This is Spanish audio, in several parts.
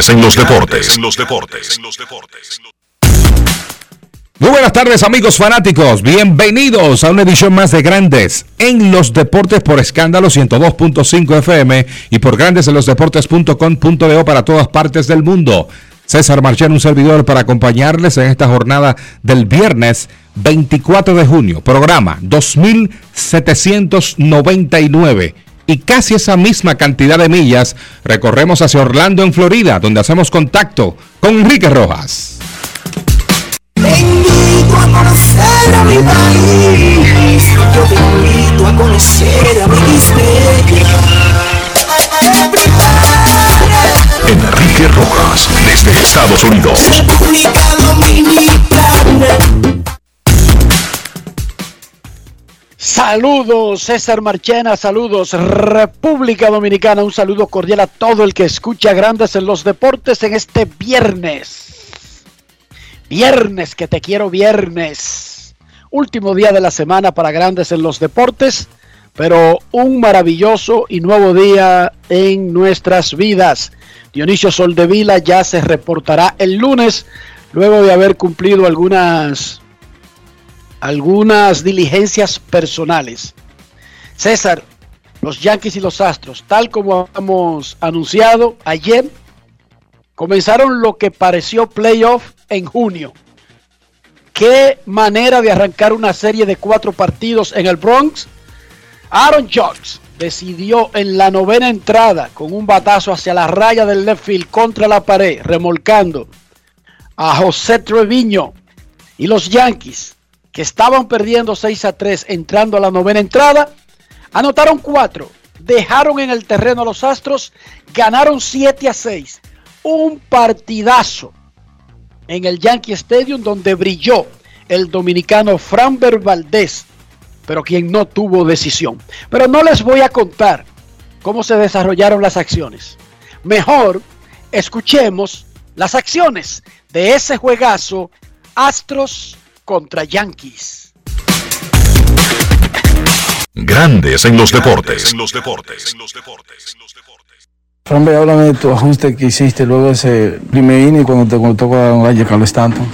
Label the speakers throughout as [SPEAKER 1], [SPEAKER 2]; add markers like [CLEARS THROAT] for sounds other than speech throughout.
[SPEAKER 1] Grandes en los deportes. En los deportes.
[SPEAKER 2] Muy buenas tardes amigos fanáticos, bienvenidos a una edición más de Grandes en los Deportes por escándalo 102.5 FM y por grandes en los deportes.com.de para todas partes del mundo. César Marchán, un servidor para acompañarles en esta jornada del viernes 24 de junio, programa 2799 y casi esa misma cantidad de millas recorremos hacia Orlando, en Florida, donde hacemos contacto con Enrique Rojas.
[SPEAKER 3] Te invito a conocer a mi país, yo te invito a conocer a mi
[SPEAKER 1] Enrique Rojas, desde Estados Unidos.
[SPEAKER 3] República Dominicana.
[SPEAKER 4] Saludos César Marchena, saludos República Dominicana, un saludo cordial a todo el que escucha Grandes en los Deportes en este viernes. Viernes, que te quiero viernes. Último día de la semana para Grandes en los Deportes, pero un maravilloso y nuevo día en nuestras vidas. Dionisio Soldevila ya se reportará el lunes, luego de haber cumplido algunas algunas diligencias personales. César, los Yankees y los Astros, tal como hemos anunciado ayer, comenzaron lo que pareció playoff en junio. Qué manera de arrancar una serie de cuatro partidos en el Bronx. Aaron Judge decidió en la novena entrada con un batazo hacia la raya del left field contra la pared, remolcando a José Treviño y los Yankees estaban perdiendo 6 a 3 entrando a la novena entrada, anotaron 4, dejaron en el terreno a los Astros, ganaron 7 a 6. Un partidazo en el Yankee Stadium donde brilló el dominicano Framber Valdés, pero quien no tuvo decisión. Pero no les voy a contar cómo se desarrollaron las acciones. Mejor escuchemos las acciones de ese juegazo Astros contra Yankees.
[SPEAKER 1] Grandes en los deportes. En los deportes.
[SPEAKER 5] Frambe, háblame de tu ajuste que hiciste luego de ese primer inning cuando te contó con Valle Carlos Stanton.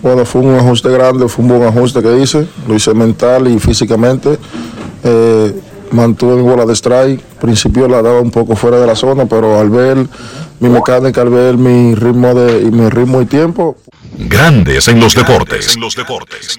[SPEAKER 6] Bueno, fue un ajuste grande, fue un buen ajuste que hice, lo hice mental y físicamente. Eh, mantuve mi bola de strike, al principio la daba un poco fuera de la zona, pero al ver mi mecánica, al ver mi ritmo de y mi ritmo y tiempo,
[SPEAKER 1] Grandes en los deportes. En los deportes.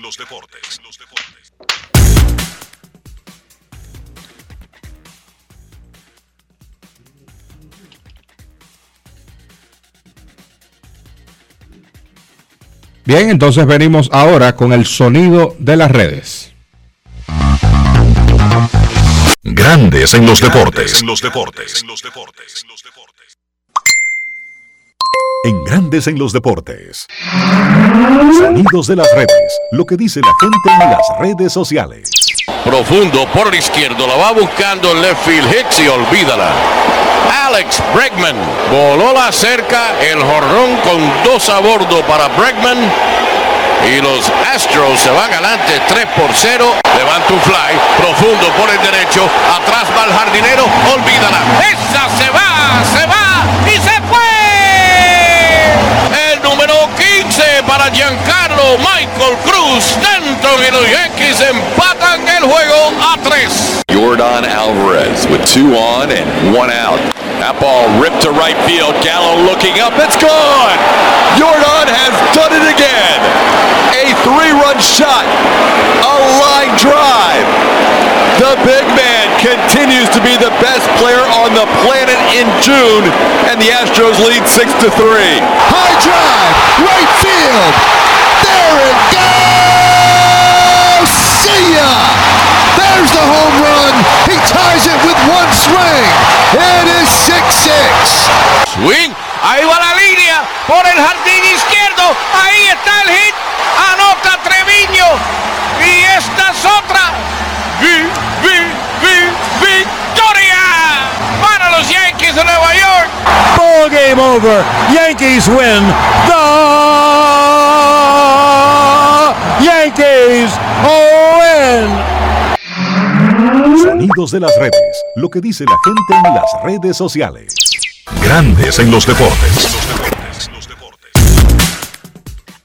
[SPEAKER 2] Bien, entonces venimos ahora con el sonido de las redes.
[SPEAKER 1] Grandes en los deportes. En los deportes. En Grandes en los deportes. Sonidos de las redes. Lo que dice la gente en las redes sociales.
[SPEAKER 7] Profundo por el izquierdo, la va buscando el left field Hicks y olvídala. Alex Bregman voló la cerca, el jorrón con dos a bordo para Bregman. Y los Astros se van adelante 3 por 0. Levanta un fly profundo por el derecho. Atrás va el jardinero. Olvídala. Esa se va, se va y se para Giancarlo Michael Cruz. Stanton y los Yankees empatan el juego a tres.
[SPEAKER 8] Jordan Alvarez with two on and one out. That ball ripped to right field. Gallo looking up. It's gone. Jordan has done it again. A three-run shot. A line drive. The big man continues to be the best player on the planet in June, and the Astros lead 6 to 3.
[SPEAKER 9] High drive, right field. There it goes. See ya. There's the home run. He ties it with one swing. It is 6-6.
[SPEAKER 7] Swing. Ahí va la línea por el jardín izquierdo. Ahí está el hit. Anota Treviño. Y esta es otra. Vi, vi, vi, victoria para los Yankees de Nueva York.
[SPEAKER 10] Ball game over. Yankees win. The Yankees win.
[SPEAKER 1] Sonidos de las redes. Lo que dice la gente en las redes sociales. Grandes en los deportes.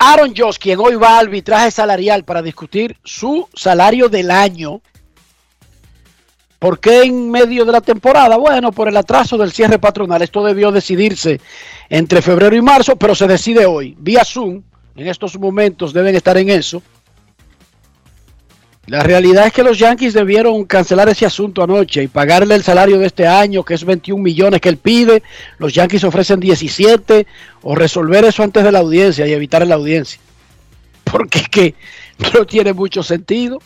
[SPEAKER 4] Aaron Josh, quien hoy va a arbitraje salarial para discutir su salario del año. ¿Por qué en medio de la temporada? Bueno, por el atraso del cierre patronal. Esto debió decidirse entre febrero y marzo, pero se decide hoy. Vía Zoom, en estos momentos deben estar en eso. La realidad es que los Yankees debieron cancelar ese asunto anoche y pagarle el salario de este año, que es 21 millones que él pide. Los Yankees ofrecen 17 o resolver eso antes de la audiencia y evitar la audiencia. [LAUGHS] Porque es que no tiene mucho sentido.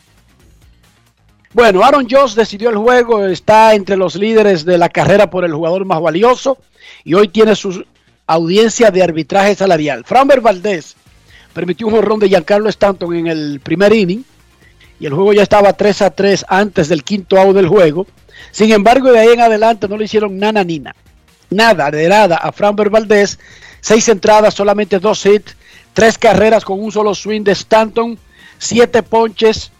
[SPEAKER 4] Bueno, Aaron Josh decidió el juego, está entre los líderes de la carrera por el jugador más valioso y hoy tiene su audiencia de arbitraje salarial. Framber Valdez permitió un jorrón de Giancarlo Stanton en el primer inning y el juego ya estaba 3 a 3 antes del quinto out del juego. Sin embargo, de ahí en adelante no le hicieron nada ni nada. De nada a Framber Valdez. Seis entradas, solamente dos hits, tres carreras con un solo swing de Stanton, siete ponches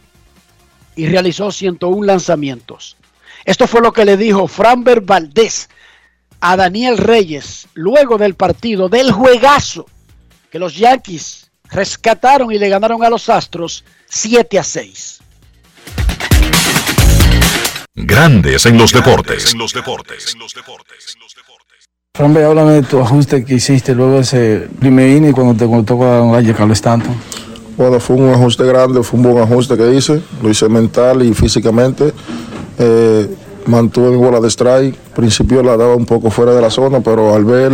[SPEAKER 4] y realizó 101 lanzamientos. Esto fue lo que le dijo Framber Valdez a Daniel Reyes luego del partido, del juegazo que los Yankees rescataron y le ganaron a los Astros 7 a 6.
[SPEAKER 1] Grandes en los deportes.
[SPEAKER 5] Frambe, háblame de tu ajuste que hiciste luego de ese primer inning cuando te contó con Carlos Stanton.
[SPEAKER 6] Bueno, fue un ajuste grande, fue un buen ajuste que hice. Lo hice mental y físicamente. Eh, mantuve mi bola de strike. Al principio la daba un poco fuera de la zona, pero al ver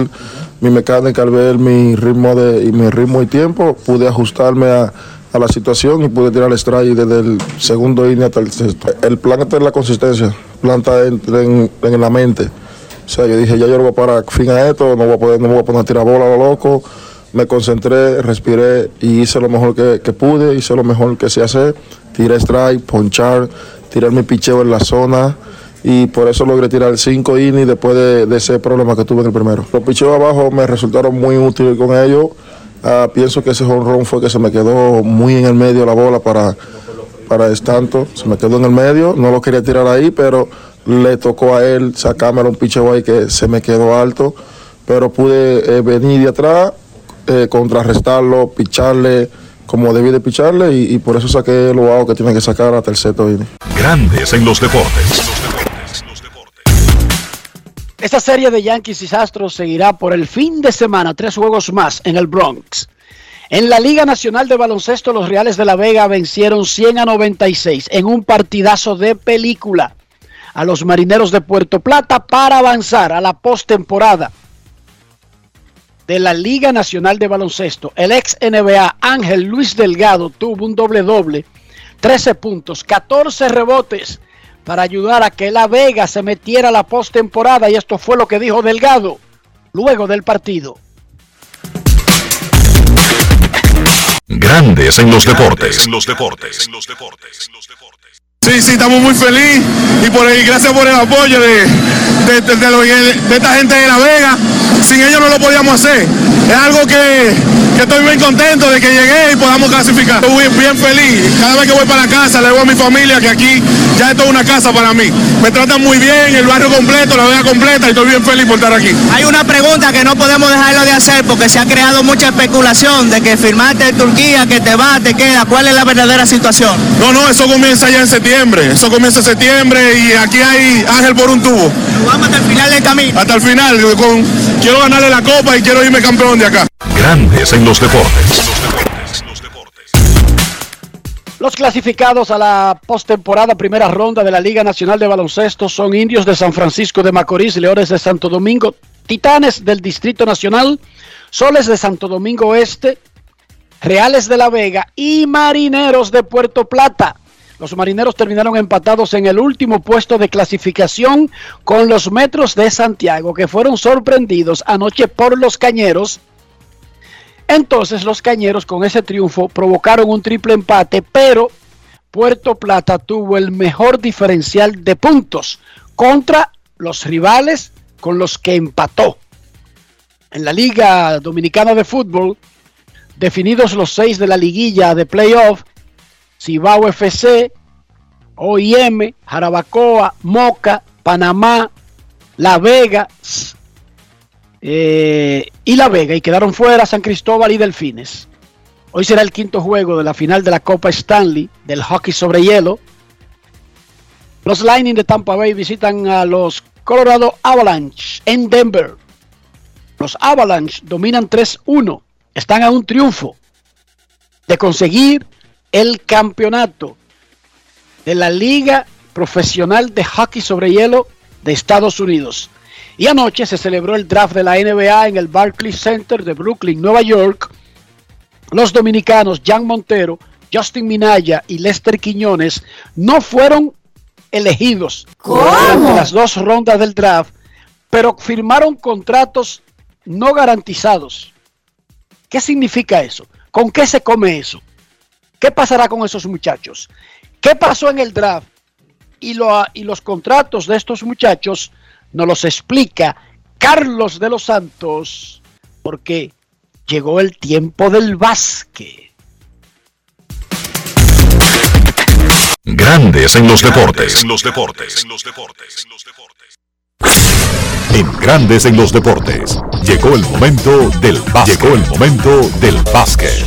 [SPEAKER 6] mi mecánica, al ver mi ritmo de, y mi ritmo y tiempo, pude ajustarme a, a la situación y pude tirar el strike desde el segundo inning hasta el sexto. El plan está en la consistencia, planta en, en, en, la mente. O sea, yo dije, ya yo no voy a parar fin a esto, no voy a, poder, no voy a poner a tirar bola a lo loco. Me concentré, respiré y hice lo mejor que, pude, hice lo mejor que sé hacer. Tiré strike, ponchar, tirar mi picheo en la zona y por eso logré tirar cinco innings después de, ese problema que tuve en el primero. Los picheos abajo me resultaron muy útiles con ellos. Uh, pienso que ese jonrón fue que se me quedó muy en el medio la bola para, para Stanton. Se me quedó en el medio, no lo quería tirar ahí, pero le tocó a él sacármelo un picheo ahí que se me quedó alto. Pero pude eh, venir de atrás, eh, contrarrestarlo, picharle como debí de picharle y, y por eso saqué lo hago que tiene que sacar hasta el seto.
[SPEAKER 1] Grandes en los deportes.
[SPEAKER 4] Esta serie de Yankees y Astros seguirá por el fin de semana, tres juegos más en el Bronx. En la Liga Nacional de Baloncesto, los Reales de la Vega vencieron 100 a 96 en un partidazo de película a los Marineros de Puerto Plata para avanzar a la postemporada de la Liga Nacional de Baloncesto. El ex NBA Ángel Luis Delgado tuvo un doble doble, 13 puntos, 14 rebotes para ayudar a que la Vega se metiera a la postemporada y esto fue lo que dijo Delgado luego del partido.
[SPEAKER 1] Grandes en los deportes. En los deportes. En los deportes.
[SPEAKER 11] Sí, sí, estamos muy felices y por ahí, gracias por el apoyo de, de, de, de, esta gente de La Vega. Sin ellos no lo podíamos hacer. Es algo que, que estoy bien contento de que llegué y podamos clasificar. Estoy bien feliz. Cada vez que voy para la casa le digo a mi familia que aquí ya esto es una casa para mí. Me tratan muy bien, el barrio completo, la vida completa y estoy bien feliz por estar aquí.
[SPEAKER 12] Hay una pregunta que no podemos dejarlo de hacer porque se ha creado mucha especulación de que firmaste en Turquía, que te va, te queda. ¿Cuál es la verdadera situación?
[SPEAKER 11] No, no, eso comienza ya en septiembre. Eso comienza en septiembre y aquí hay ángel por un tubo.
[SPEAKER 12] Vamos hasta el final del camino.
[SPEAKER 11] Hasta el final. Con, quiero ganarle la copa y quiero irme campeón de acá.
[SPEAKER 1] Grandes en los deportes.
[SPEAKER 4] Los clasificados a la postemporada primera ronda de la Liga Nacional de Baloncesto son Indios de San Francisco de Macorís, Leones de Santo Domingo, Titanes del Distrito Nacional, Soles de Santo Domingo Este, Reales de la Vega y Marineros de Puerto Plata. Los marineros terminaron empatados en el último puesto de clasificación con los Metros de Santiago, que fueron sorprendidos anoche por los Cañeros. Entonces los Cañeros con ese triunfo provocaron un triple empate, pero Puerto Plata tuvo el mejor diferencial de puntos contra los rivales con los que empató. En la Liga Dominicana de Fútbol, definidos los seis de la liguilla de playoff, Cibao FC, OIM, Jarabacoa, Moca, Panamá, La Vega eh, y La Vega, y quedaron fuera San Cristóbal y Delfines. Hoy será el quinto juego de la final de la Copa Stanley del hockey sobre hielo. Los Lightning de Tampa Bay visitan a los Colorado Avalanche en Denver. Los Avalanche dominan 3-1. Están a un triunfo de conseguir el campeonato de la Liga Profesional de Hockey sobre Hielo de Estados Unidos. Y anoche se celebró el draft de la NBA en el Barclays Center de Brooklyn, Nueva York. Los dominicanos Jan Montero, Justin Minaya y Lester Quiñones no fueron elegidos durante las dos rondas del draft, pero firmaron contratos no garantizados. ¿Qué significa eso? ¿Con qué se come eso? ¿Qué pasará con esos muchachos? ¿Qué pasó en el draft? Y, lo, y los contratos de estos muchachos nos los explica Carlos de los Santos, porque llegó el tiempo del básquet.
[SPEAKER 1] Grandes en los deportes. En los deportes. En Grandes en los deportes. Llegó el momento del básquet. Llegó el momento del básquet.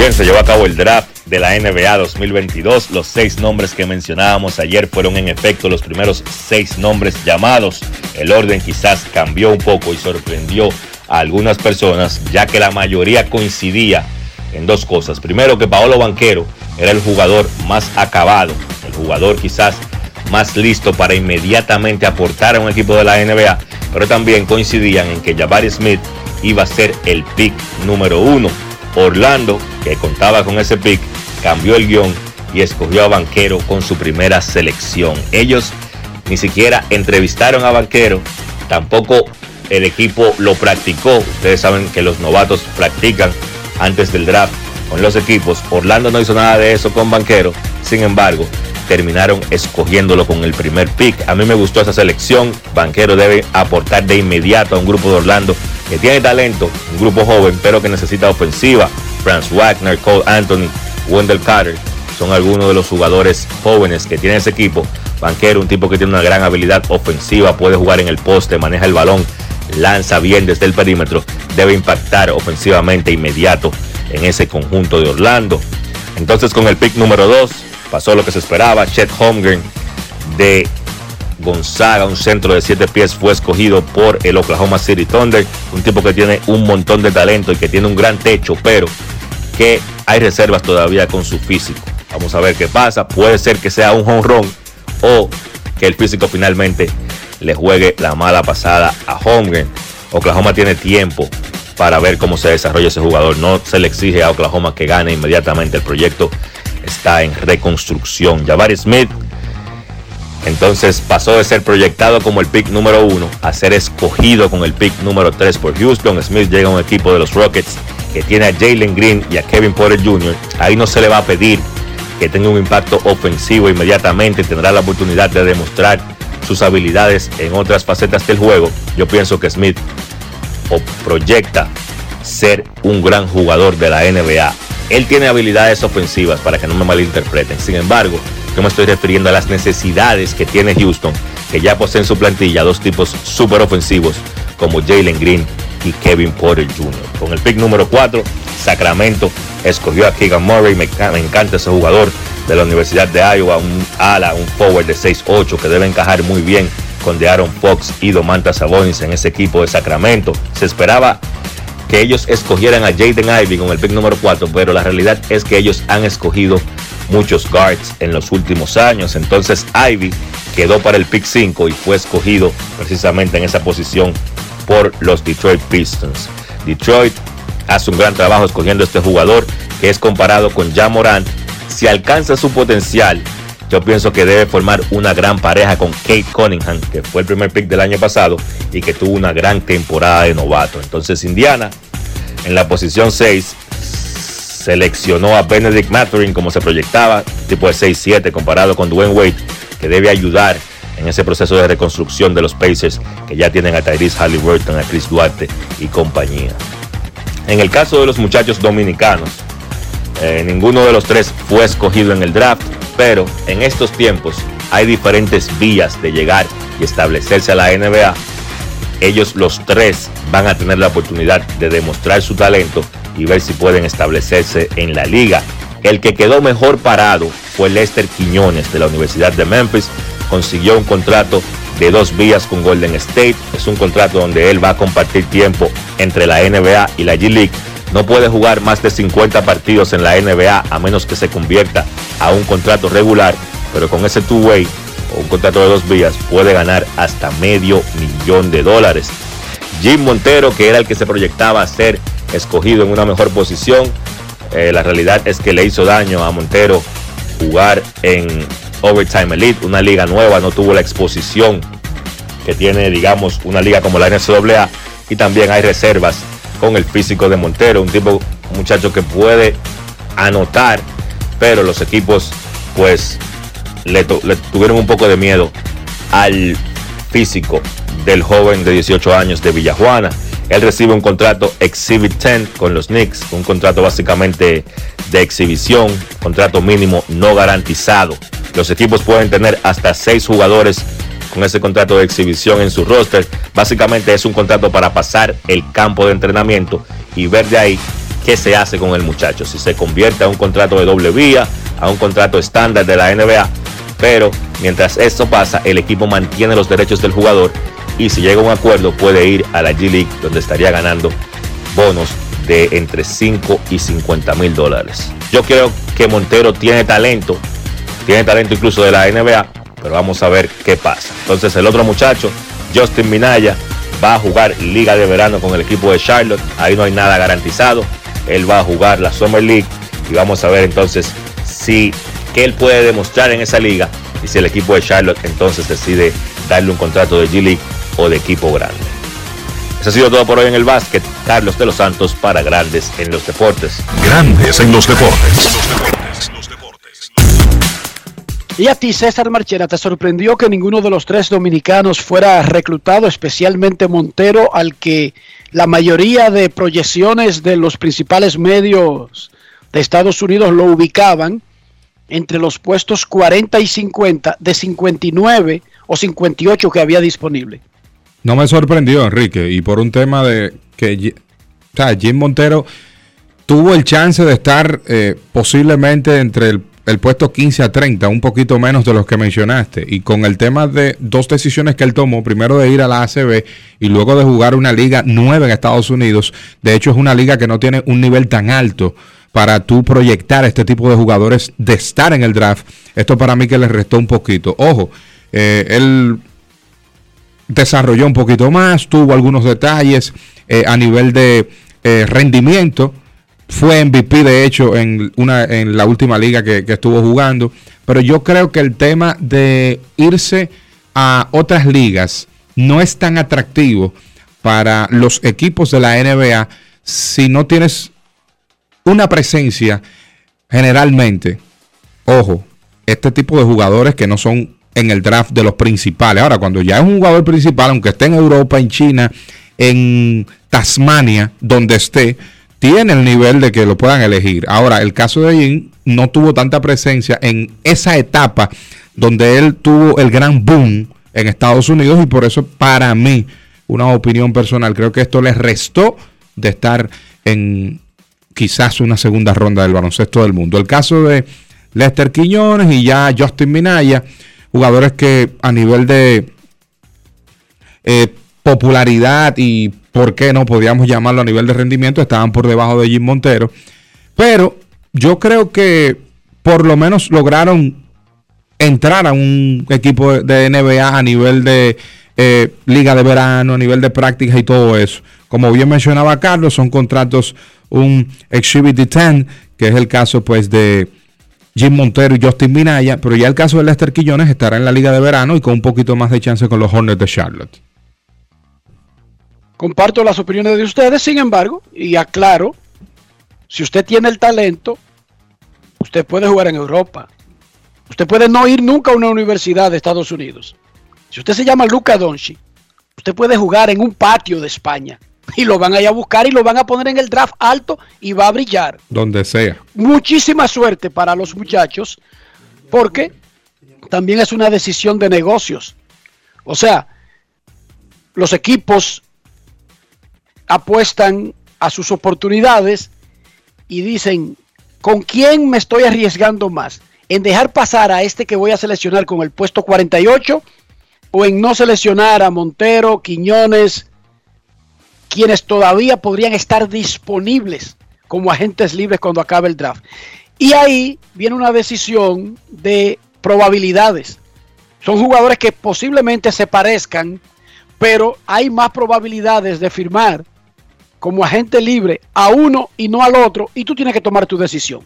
[SPEAKER 13] Bien, se llevó a cabo el draft de la NBA 2022. Los seis nombres que mencionábamos ayer fueron en efecto los primeros seis nombres llamados. El orden quizás cambió un poco y sorprendió a algunas personas, ya que la mayoría coincidía en dos cosas. Primero, que Paolo Banquero era el jugador más acabado, el jugador quizás más listo para inmediatamente aportar a un equipo de la NBA, pero también coincidían en que Jabari Smith iba a ser el pick número uno. Orlando, que contaba con ese pick, cambió el guion y escogió a Banquero con su primera selección. Ellos ni siquiera entrevistaron a Banquero, tampoco el equipo lo practicó. Ustedes saben que los novatos practican antes del draft con los equipos. Orlando no hizo nada de eso con Banquero. Sin embargo, terminaron escogiéndolo con el primer pick. A mí me gustó esa selección. Banquero debe aportar de inmediato a un grupo de Orlando que tiene talento, un grupo joven, pero que necesita ofensiva. Franz Wagner, Cole Anthony, Wendell Carter son algunos de los jugadores jóvenes que tiene ese equipo. Banquero, un tipo que tiene una gran habilidad ofensiva, puede jugar en el poste, maneja el balón, lanza bien desde el perímetro, debe impactar ofensivamente inmediato en ese conjunto de Orlando. Entonces con el pick número 2 pasó lo que se esperaba. Chet Holmgren de Gonzaga, un centro de 7 pies, fue escogido por el Oklahoma City Thunder. Un tipo que tiene un montón de talento y que tiene un gran techo, pero que hay reservas todavía con su físico. Vamos a ver qué pasa. Puede ser que sea un honrón o que el físico finalmente le juegue la mala pasada a Holmgren. Oklahoma tiene tiempo para ver cómo se desarrolla ese jugador. No se le exige a Oklahoma que gane inmediatamente. El proyecto está en reconstrucción. Jabari Smith entonces pasó de ser proyectado como el pick número uno a ser escogido con el pick número 3 por Houston. Smith llega a un equipo de los Rockets que tiene a Jalen Green y a Kevin Porter Jr. Ahí no se le va a pedir que tenga un impacto ofensivo inmediatamente. Tendrá la oportunidad de demostrar sus habilidades en otras facetas del juego. Yo pienso que Smith o proyecta ser un gran jugador de la NBA. Él tiene habilidades ofensivas para que no me malinterpreten. Sin embargo, yo me estoy refiriendo a las necesidades que tiene Houston, que ya posee en su plantilla dos tipos súper ofensivos como Jalen Green y Kevin Porter Jr. Con el pick número 4, Sacramento escogió a Keegan Murray. Me, encanta ese jugador de la Universidad de Iowa, un ala, un forward de 6'8 que debe encajar muy bien con de Aaron Fox y Domantas Sabonis en ese equipo de Sacramento. Se esperaba que ellos escogieran a Jaden Ivy con el pick número 4, pero la realidad es que ellos han escogido muchos guards en los últimos años. Entonces Ivy quedó para el pick 5 y fue escogido precisamente en esa posición por los Detroit Pistons. Detroit hace un gran trabajo escogiendo este jugador que es comparado con Ja Morant. Si alcanza su potencial, yo pienso que debe formar una gran pareja con Kate Cunningham, que fue el primer pick del año pasado y que tuvo una gran temporada de novato. Entonces Indiana, en la posición 6, seleccionó a Benedict Mathurin como se proyectaba, tipo de 6-7 comparado con Dwayne Wade, que debe ayudar en ese proceso de reconstrucción de los Pacers, que ya tienen a Tyrese Halliburton, a Chris Duarte y compañía. En el caso de los muchachos dominicanos, eh, ninguno de los tres fue escogido en el draft, pero en estos tiempos hay diferentes vías de llegar y establecerse a la NBA. Ellos los tres van a tener la oportunidad de demostrar su talento y ver si pueden establecerse en la liga. El que quedó mejor parado fue Lester Quiñones de la Universidad de Memphis. Consiguió un contrato de dos vías con Golden State. Es un contrato donde él va a compartir tiempo entre la NBA y la G League no puede jugar más de 50 partidos en la NBA a menos que se convierta a un contrato regular, pero con ese two-way un contrato de dos vías puede ganar hasta medio millón de dólares. Jim Montero, que era el que se proyectaba a ser escogido en una mejor posición, eh, la realidad es que le hizo daño a Montero jugar en Overtime Elite, una liga nueva, no tuvo la exposición que tiene, digamos, una liga como la NCAA y también hay reservas con el físico de Montero, un tipo, un muchacho que puede anotar, pero los equipos pues le, le tuvieron un poco de miedo al físico del joven de 18 años de Villajuana. Él recibe un contrato Exhibit 10 con los Knicks, un contrato básicamente de exhibición, contrato mínimo no garantizado. Los equipos pueden tener hasta seis jugadores con ese contrato de exhibición en su roster. Básicamente es un contrato para pasar el campo de entrenamiento y ver de ahí qué se hace con el muchacho. Si se convierte a un contrato de doble vía, a un contrato estándar de la NBA. Pero mientras esto pasa, el equipo mantiene los derechos del jugador y si llega a un acuerdo puede ir a la G League donde estaría ganando bonos de entre 5 y 50 mil dólares. Yo creo que Montero tiene talento, tiene talento incluso de la NBA, pero vamos a ver qué pasa. Entonces el otro muchacho, Justin Minaya, va a jugar Liga de Verano con el equipo de Charlotte. Ahí no hay nada garantizado. Él va a jugar la Summer League y vamos a ver entonces si qué él puede demostrar en esa liga y si el equipo de Charlotte entonces decide darle un contrato de G League o de equipo grande. Eso ha sido todo por hoy en el básquet. Carlos de los Santos para Grandes en los Deportes.
[SPEAKER 1] Grandes en los Deportes.
[SPEAKER 4] Y a ti, César Marchena, ¿te sorprendió que ninguno de los tres dominicanos fuera reclutado, especialmente Montero, al que la mayoría de proyecciones de los principales medios de Estados Unidos lo ubicaban entre los puestos 40 y 50 de 59 o 58 que había disponible?
[SPEAKER 2] No me sorprendió, Enrique, y por un tema de que o sea, Jim Montero tuvo el chance de estar eh, posiblemente entre el el puesto 15 a 30, un poquito menos de los que mencionaste. Y con el tema de dos decisiones que él tomó, primero de ir a la ACB y luego de jugar una liga nueva en Estados Unidos, de hecho es una liga que no tiene un nivel tan alto para tú proyectar este tipo de jugadores de estar en el draft. Esto para mí que le restó un poquito. Ojo, eh, él desarrolló un poquito más, tuvo algunos detalles eh, a nivel de eh, rendimiento fue MVP de hecho en, una, en la última liga que, estuvo jugando. Pero yo creo que el tema de irse a otras ligas no es tan atractivo para los equipos de la NBA si no tienes una presencia generalmente. Ojo, este tipo de jugadores que no son en el draft de los principales. Ahora, cuando ya es un jugador principal, aunque esté en Europa, en China, en Tasmania, donde esté, tiene el nivel de que lo puedan elegir. Ahora, el caso de Jim no tuvo tanta presencia en esa etapa donde él tuvo el gran boom en Estados Unidos y por eso para mí, una opinión personal, creo que esto le restó de estar en quizás una segunda ronda del baloncesto del mundo. El caso de Lester Quiñones y ya Justin Minaya, jugadores que a nivel de eh, popularidad y por qué no podíamos llamarlo a nivel de rendimiento estaban por debajo de Jim Montero. Pero yo creo que por lo menos lograron entrar a un equipo de NBA a nivel de eh, liga de verano, a nivel de prácticas y todo eso. Como bien mencionaba Carlos, son contratos, un Exhibit 10, que es el caso pues de Jim Montero y Justin Minaya, pero ya el caso de Lester Quillones estará en la liga de verano y con un poquito más de chance con los Hornets de Charlotte.
[SPEAKER 4] Comparto las opiniones de ustedes, sin embargo, y aclaro, si usted tiene el talento, usted puede jugar en Europa. Usted puede no ir nunca a una universidad de Estados Unidos. Si usted se llama Luca Donchi, usted puede jugar en un patio de España y lo van a ir a buscar y lo van a poner en el draft alto y va a brillar.
[SPEAKER 2] Donde sea.
[SPEAKER 4] Muchísima suerte para los muchachos porque también es una decisión de negocios. O sea, los equipos apuestan a sus oportunidades y dicen, ¿con quién me estoy arriesgando más? ¿En dejar pasar a este que voy a seleccionar con el puesto 48 o en no seleccionar a Montero, Quiñones, quienes todavía podrían estar disponibles como agentes libres cuando acabe el draft? Y ahí viene una decisión de probabilidades. Son jugadores que posiblemente se parezcan, pero hay más probabilidades de firmar como agente libre a uno y no al otro y tú tienes que tomar tu decisión.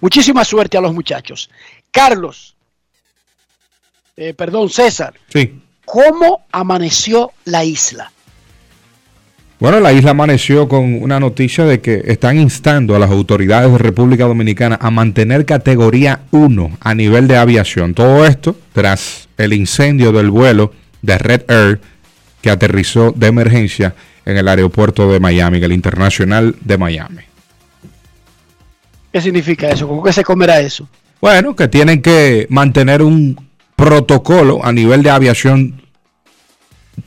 [SPEAKER 4] Muchísima suerte a los muchachos. Carlos, eh, perdón, César.
[SPEAKER 2] Sí.
[SPEAKER 4] ¿Cómo amaneció la isla?
[SPEAKER 2] Bueno, la isla amaneció con una noticia de que están instando a las autoridades de República Dominicana a mantener categoría 1 a nivel de aviación. Todo esto tras el incendio del vuelo de Red Air que aterrizó de emergencia en el aeropuerto de Miami, en el internacional de Miami.
[SPEAKER 4] ¿Qué significa eso? ¿Cómo que se comerá eso?
[SPEAKER 2] Bueno, que tienen que mantener un protocolo a nivel de aviación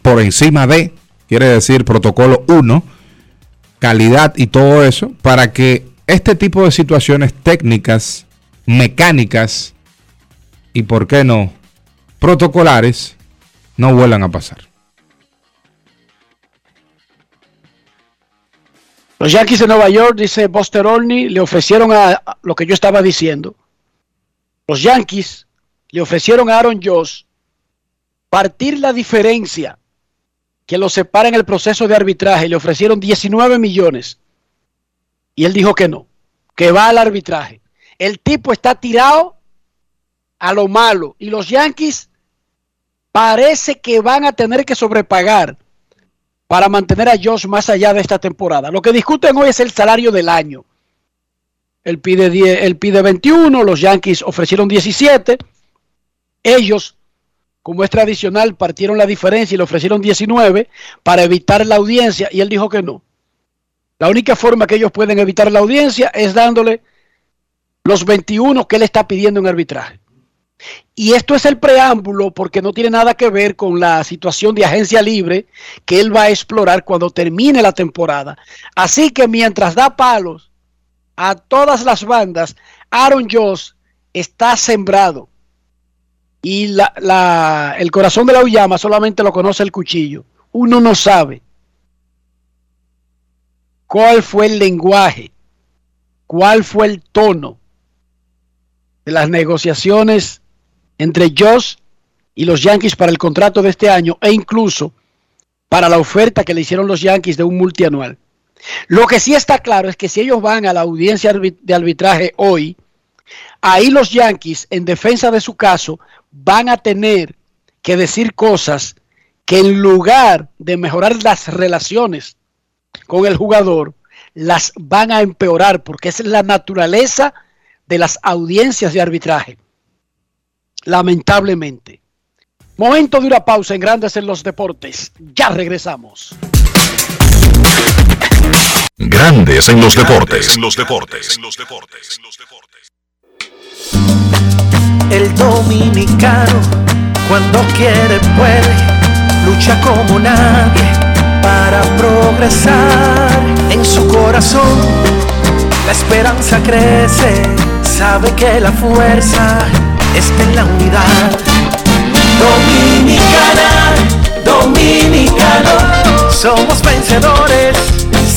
[SPEAKER 2] por encima de, quiere decir protocolo 1, calidad y todo eso, para que este tipo de situaciones técnicas, mecánicas y, ¿por qué no?, protocolares, no vuelvan a pasar.
[SPEAKER 4] Los Yankees de Nueva York, dice Buster Olney, le ofrecieron a, a lo que yo estaba diciendo. Los Yankees le ofrecieron a Aaron Josh partir la diferencia que lo separa en el proceso de arbitraje. Le ofrecieron 19 millones. Y él dijo que no, que va al arbitraje. El tipo está tirado a lo malo. Y los Yankees parece que van a tener que sobrepagar para mantener a Josh más allá de esta temporada. Lo que discuten hoy es el salario del año. Él pide, 10, él pide 21, los Yankees ofrecieron 17. Ellos, como es tradicional, partieron la diferencia y le ofrecieron 19 para evitar la audiencia y él dijo que no. La única forma que ellos pueden evitar la audiencia es dándole los 21 que él está pidiendo en arbitraje. Y esto es el preámbulo porque no tiene nada que ver con la situación de agencia libre que él va a explorar cuando termine la temporada. Así que mientras da palos a todas las bandas, Aaron Joss está sembrado. Y el corazón de la Uyama solamente lo conoce el cuchillo. Uno no sabe cuál fue el lenguaje, cuál fue el tono de las negociaciones entre Josh y los Yankees para el contrato de este año e incluso para la oferta que le hicieron los Yankees de un multianual. Lo que sí está claro es que si ellos van a la audiencia de arbitraje hoy, ahí los Yankees, en defensa de su caso, van a tener que decir cosas que en lugar de mejorar las relaciones con el jugador, las van a empeorar porque es la naturaleza de las audiencias de arbitraje lamentablemente. Momento de una pausa en Grandes en los Deportes. Ya regresamos.
[SPEAKER 1] Grandes en los deportes. En los deportes.
[SPEAKER 14] El dominicano, cuando quiere, puede, lucha como nadie para progresar. En su corazón, la esperanza crece, sabe que la fuerza está en la unidad. Dominicana, dominicano, somos vencedores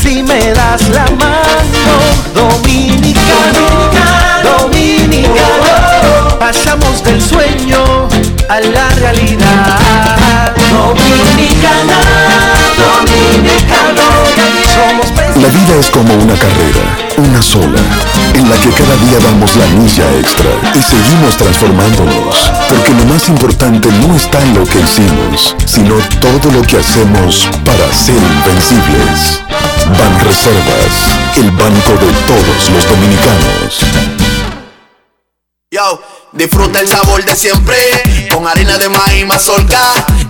[SPEAKER 14] si me das la mano. Dominicano, dominicano, pasamos del sueño a la realidad. Dominicana, dominicano, somos
[SPEAKER 15] La vida es como una carrera, sola, en la que cada día damos la milla extra y seguimos transformándonos, porque lo más importante no está en lo que hicimos, sino todo lo que hacemos para ser invencibles. Ban Reservas, el banco de todos los dominicanos.
[SPEAKER 16] Yo, disfruta el sabor de siempre con harina de maíz mazorca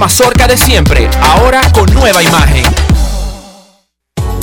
[SPEAKER 17] mazorca de siempre, ahora con nueva imagen.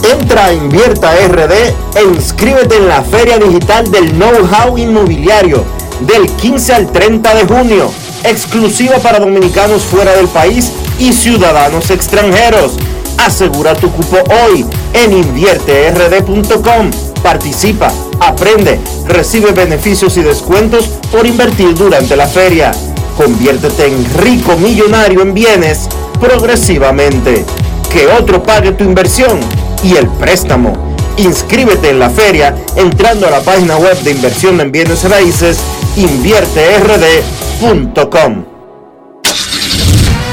[SPEAKER 18] Entra a Invierta RD e inscríbete en la Feria Digital del Know-How Inmobiliario del 15 al 30 de junio, exclusiva para dominicanos fuera del país y ciudadanos extranjeros. Asegura tu cupo hoy en invierterd.com. Participa, aprende, recibe beneficios y descuentos por invertir durante la feria. Conviértete en rico millonario en bienes progresivamente. Que otro pague tu inversión y el préstamo. Inscríbete en la feria entrando a la página web de inversión en bienes raíces invierterd.com.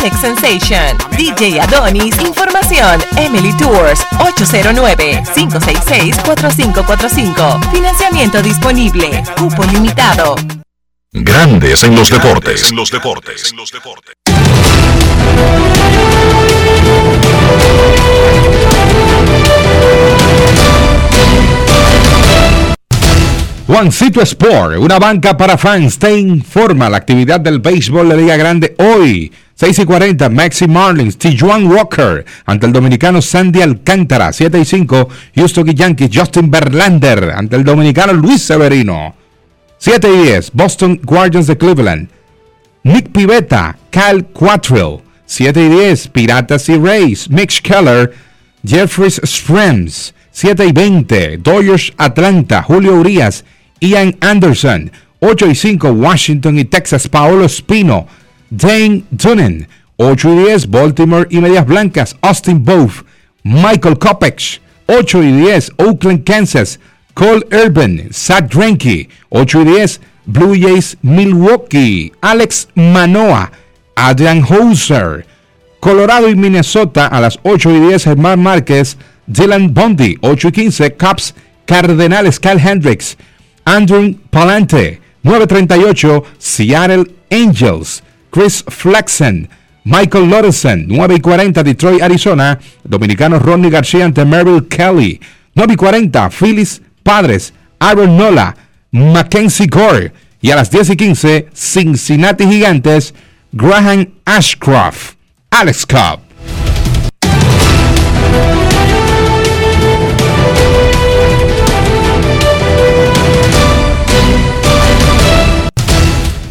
[SPEAKER 19] Alex Sensation, DJ Adonis, Información, Emily Tours, 809-566-4545. Financiamiento disponible, cupo limitado.
[SPEAKER 1] Grandes en los deportes. En los deportes.
[SPEAKER 2] Juancito Sport, una banca para fans, te informa la actividad del béisbol de Liga Grande hoy. 6 y 40, Maxi Marlins, Tijuan Walker ante el dominicano Sandy Alcántara. 7 y 5, Houston Yankees, Justin Verlander ante el dominicano Luis Severino. 7 y 10, Boston Guardians de Cleveland, Nick Pivetta, Cal Quattrill. 7 y 10, Piratas y Rays, Mitch Keller, Jeffries Sprems. 7 y 20, Dodgers Atlanta, Julio Urias, Ian Anderson. 8 y 5, Washington y Texas, Paolo Spino, Dane Dunen. 8 y 10, Baltimore y Medias Blancas, Austin Bove, Michael Kopech. 8 y 10, Oakland, Kansas. Cole Urban, Zach Greinke. 8 y 10, Blue Jays, Milwaukee. Alex Manoa, Adrian Hauser. Colorado y Minnesota a las 8 y 10, Germán Márquez. Dylan Bundy, 8 y 15, Caps, Cardenales, Kyle Hendricks. Andrew Palante, 938, Seattle Angels. Chris Flexen, Michael Lorison, 9 y 40, Detroit, Arizona. Dominicano Ronnie García ante Merrill Kelly. 9 y 40, Phillies, Padres, Aaron Nola, Mackenzie Gore. Y a las 10 y 15, Cincinnati Gigantes, Graham Ashcroft, Alex Cobb.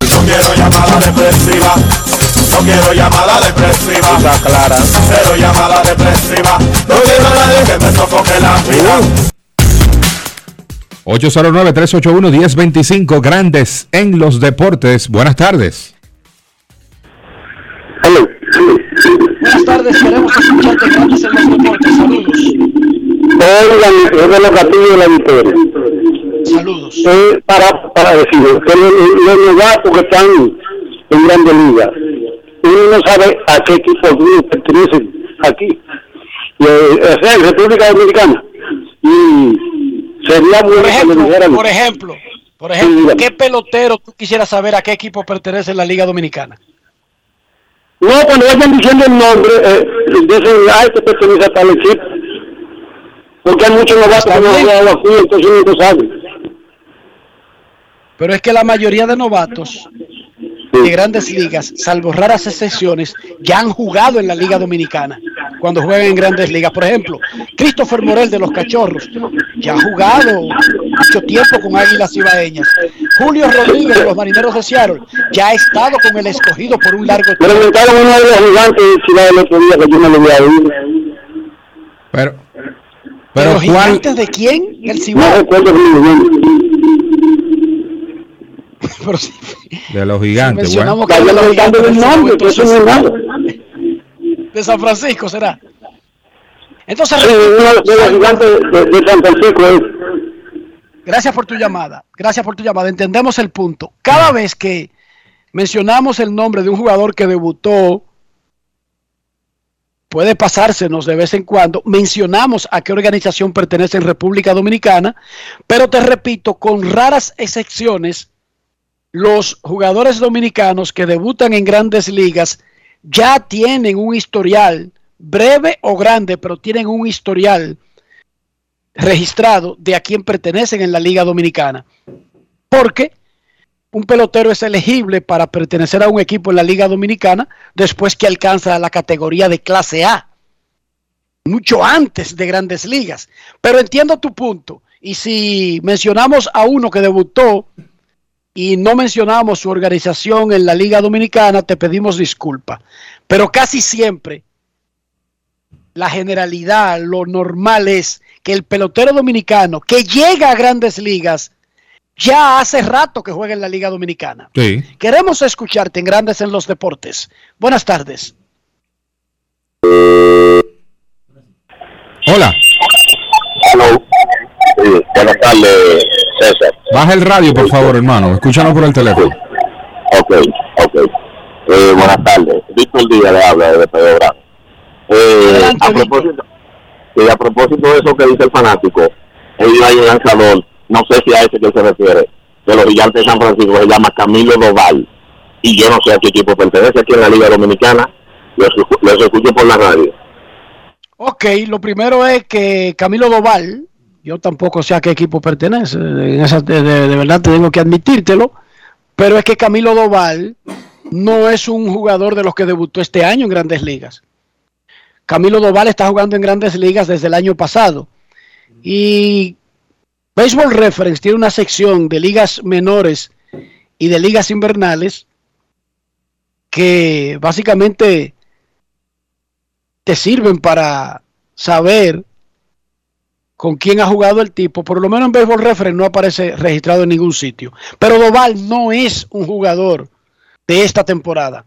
[SPEAKER 11] No quiero llamada depresiva. No quiero llamada depresiva. Está clara. Cero llamada depresiva. No quiero a nadie que me sofoque la vida.
[SPEAKER 2] 809-381-1025, Grandes en los deportes. Buenas tardes.
[SPEAKER 4] Buenas tardes, queremos escucharte Grandes en los deportes.
[SPEAKER 20] Oigan, es de los Castillos de la Victoria.
[SPEAKER 4] Saludos.
[SPEAKER 20] Eh, para, para decir que los, novatos que están en Grandes Ligas, uno no sabe a qué equipo pertenecen aquí. Y, eh, o sea, en República Dominicana. Y sería bueno
[SPEAKER 4] Por
[SPEAKER 20] que
[SPEAKER 4] ejemplo,
[SPEAKER 20] me dijeran.
[SPEAKER 4] por ejemplo, por ejemplo, ¿qué pelotero tú quisieras saber a qué equipo pertenece en la Liga Dominicana?
[SPEAKER 20] No, cuando vayan diciendo el nombre, eh, dicen, ay, que pertenece a tal equipo. Porque hay muchos novatos que no han jugado aquí, entonces uno no sabe.
[SPEAKER 4] Pero es que la mayoría de novatos de grandes ligas, salvo raras excepciones, ya han jugado en la Liga Dominicana cuando juegan en grandes ligas. Por ejemplo, Christopher Morel de los Cachorros ya ha jugado mucho tiempo con Águilas Ibaeñas. Julio Rodríguez de los Marineros de Seattle ya ha estado con el escogido por un largo
[SPEAKER 20] Me
[SPEAKER 4] tiempo.
[SPEAKER 20] preguntaron uno de los gigantes de el otro día que yo no lo había oído.
[SPEAKER 2] Pero,
[SPEAKER 4] ¿Pero
[SPEAKER 2] pero ¿cuál?
[SPEAKER 4] gigantes de quién? El
[SPEAKER 20] No
[SPEAKER 4] Cibao.
[SPEAKER 20] recuerdo se llama. [LAUGHS]
[SPEAKER 4] Pero sí,
[SPEAKER 2] De los gigantes,
[SPEAKER 4] mencionamos
[SPEAKER 2] bueno.
[SPEAKER 4] que
[SPEAKER 20] Ya
[SPEAKER 4] de
[SPEAKER 20] le
[SPEAKER 4] los
[SPEAKER 20] están dando
[SPEAKER 4] gigantes
[SPEAKER 20] el
[SPEAKER 4] de
[SPEAKER 20] nombre, pero eso no es nada.
[SPEAKER 4] de San Francisco será. Entonces,
[SPEAKER 20] Sí, uno de los gigantes de, de San Francisco es.
[SPEAKER 4] Gracias por tu llamada. Gracias por tu llamada. Entendemos el punto. Cada vez que mencionamos el nombre de un jugador que debutó, puede pasársenos de vez en cuando, mencionamos a qué organización pertenece en República Dominicana, pero te repito, con raras excepciones, los jugadores dominicanos que debutan en grandes ligas ya tienen un historial, breve o grande, pero tienen un historial registrado de a quién pertenecen en la Liga Dominicana. Porque un pelotero es elegible para pertenecer a un equipo en la Liga Dominicana después que alcanza la categoría de clase A, mucho antes de grandes ligas. Pero entiendo tu punto. Y si mencionamos a uno que debutó y no mencionamos su organización en la Liga Dominicana, te pedimos disculpa. Pero casi siempre la generalidad, lo normal es que el pelotero dominicano que llega a grandes ligas ya hace rato que juega en la Liga Dominicana.
[SPEAKER 2] Sí.
[SPEAKER 4] Queremos escucharte en Grandes en los Deportes. Buenas tardes.
[SPEAKER 2] Hola.
[SPEAKER 21] Sí, buenas tardes, César.
[SPEAKER 2] Baja el radio, por favor, hermano. Escúchanos por el teléfono.
[SPEAKER 21] Ok, ok. Eh, buenas tardes. Víctor Díaz le habla de Pedro Bravo. Eh, a, propósito, sí, a propósito de eso que dice el fanático, hoy hay un lanzador, no sé si a ese que él se refiere, de los gigantes de San Francisco, se llama Camilo Doval. Y yo no sé a qué equipo pertenece aquí en la Liga Dominicana. Los, los escucho por la radio.
[SPEAKER 4] Ok, lo primero es que Camilo Doval, yo tampoco sé a qué equipo pertenece, de verdad tengo que admitírtelo, pero es que Camilo Doval no es un jugador de los que debutó este año en grandes ligas. Camilo Doval está jugando en grandes ligas desde el año pasado. Y Baseball Reference tiene una sección de ligas menores y de ligas invernales que básicamente te sirven para saber con quién ha jugado el tipo. Por lo menos en Baseball Reference no aparece registrado en ningún sitio. Pero Doval no es un jugador de esta temporada.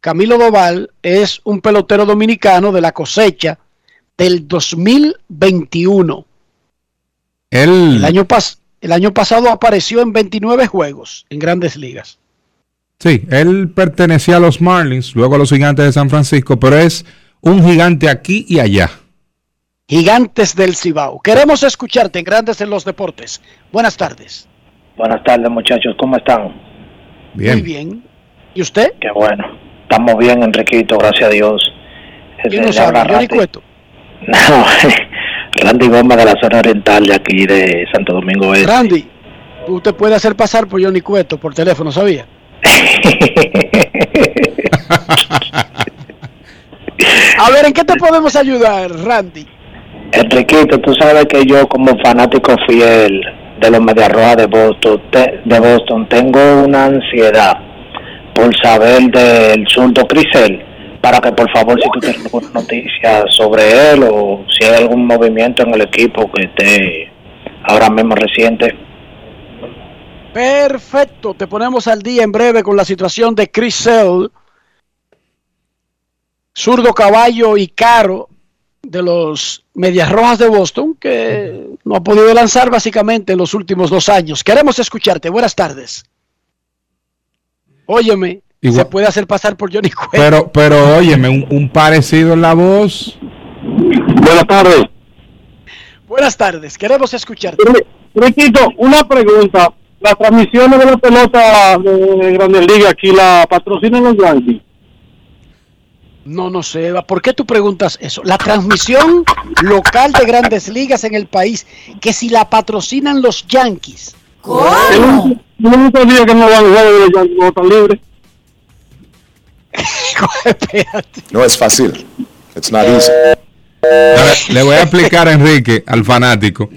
[SPEAKER 4] Camilo Doval es un pelotero dominicano de la cosecha del 2021. El, año el año pasado apareció en 29 juegos en grandes ligas.
[SPEAKER 2] Sí, él pertenecía a los Marlins, luego a los Gigantes de San Francisco, pero es un gigante aquí y allá.
[SPEAKER 4] Gigantes del Cibao. Queremos escucharte en Grandes en los Deportes. Buenas tardes.
[SPEAKER 22] Buenas tardes, muchachos. ¿Cómo están?
[SPEAKER 2] Bien.
[SPEAKER 4] Muy bien. ¿Y usted?
[SPEAKER 22] Qué bueno. Estamos bien, Enriquito, gracias a Dios.
[SPEAKER 4] ¿Quién nos habla? Randy Cueto? [LAUGHS]
[SPEAKER 22] No, Randy Goma de la zona oriental de aquí de Santo Domingo Este.
[SPEAKER 4] Randy, usted puede hacer pasar por Johnny Cueto por teléfono, ¿sabía? [LAUGHS] A ver, ¿en qué te podemos ayudar, Randy?
[SPEAKER 22] Enriquito, tú sabes que yo como fanático fiel de los Medias de Boston, de Boston, tengo una ansiedad por saber del zurdo Crisel, para que por favor si tú tienes alguna noticia sobre él o si hay algún movimiento en el equipo que esté ahora mismo reciente.
[SPEAKER 4] Perfecto, te ponemos al día en breve con la situación de Crisel, zurdo caballo y caro de los Medias Rojas de Boston, que no ha podido lanzar básicamente en los últimos dos años. Queremos escucharte. Buenas tardes. Óyeme, se puede hacer pasar por Johnny Cueto.
[SPEAKER 2] Pero, pero óyeme, un, parecido en la voz.
[SPEAKER 23] Buenas tardes.
[SPEAKER 4] Buenas tardes, queremos escucharte.
[SPEAKER 23] Riquito, una pregunta. Las transmisiones de la pelota de Grandes Ligas aquí la patrocinan los Yankees.
[SPEAKER 4] No, no sé, Eva. ¿Por qué tú preguntas eso? La transmisión local de grandes ligas en el país, que si la patrocinan los Yankees.
[SPEAKER 23] ¿Cómo? El día que no van a jugar de los Yankees, están libres. [LAUGHS]
[SPEAKER 24] no es fácil. It's not easy.
[SPEAKER 2] Le voy a explicar a Enrique, al fanático.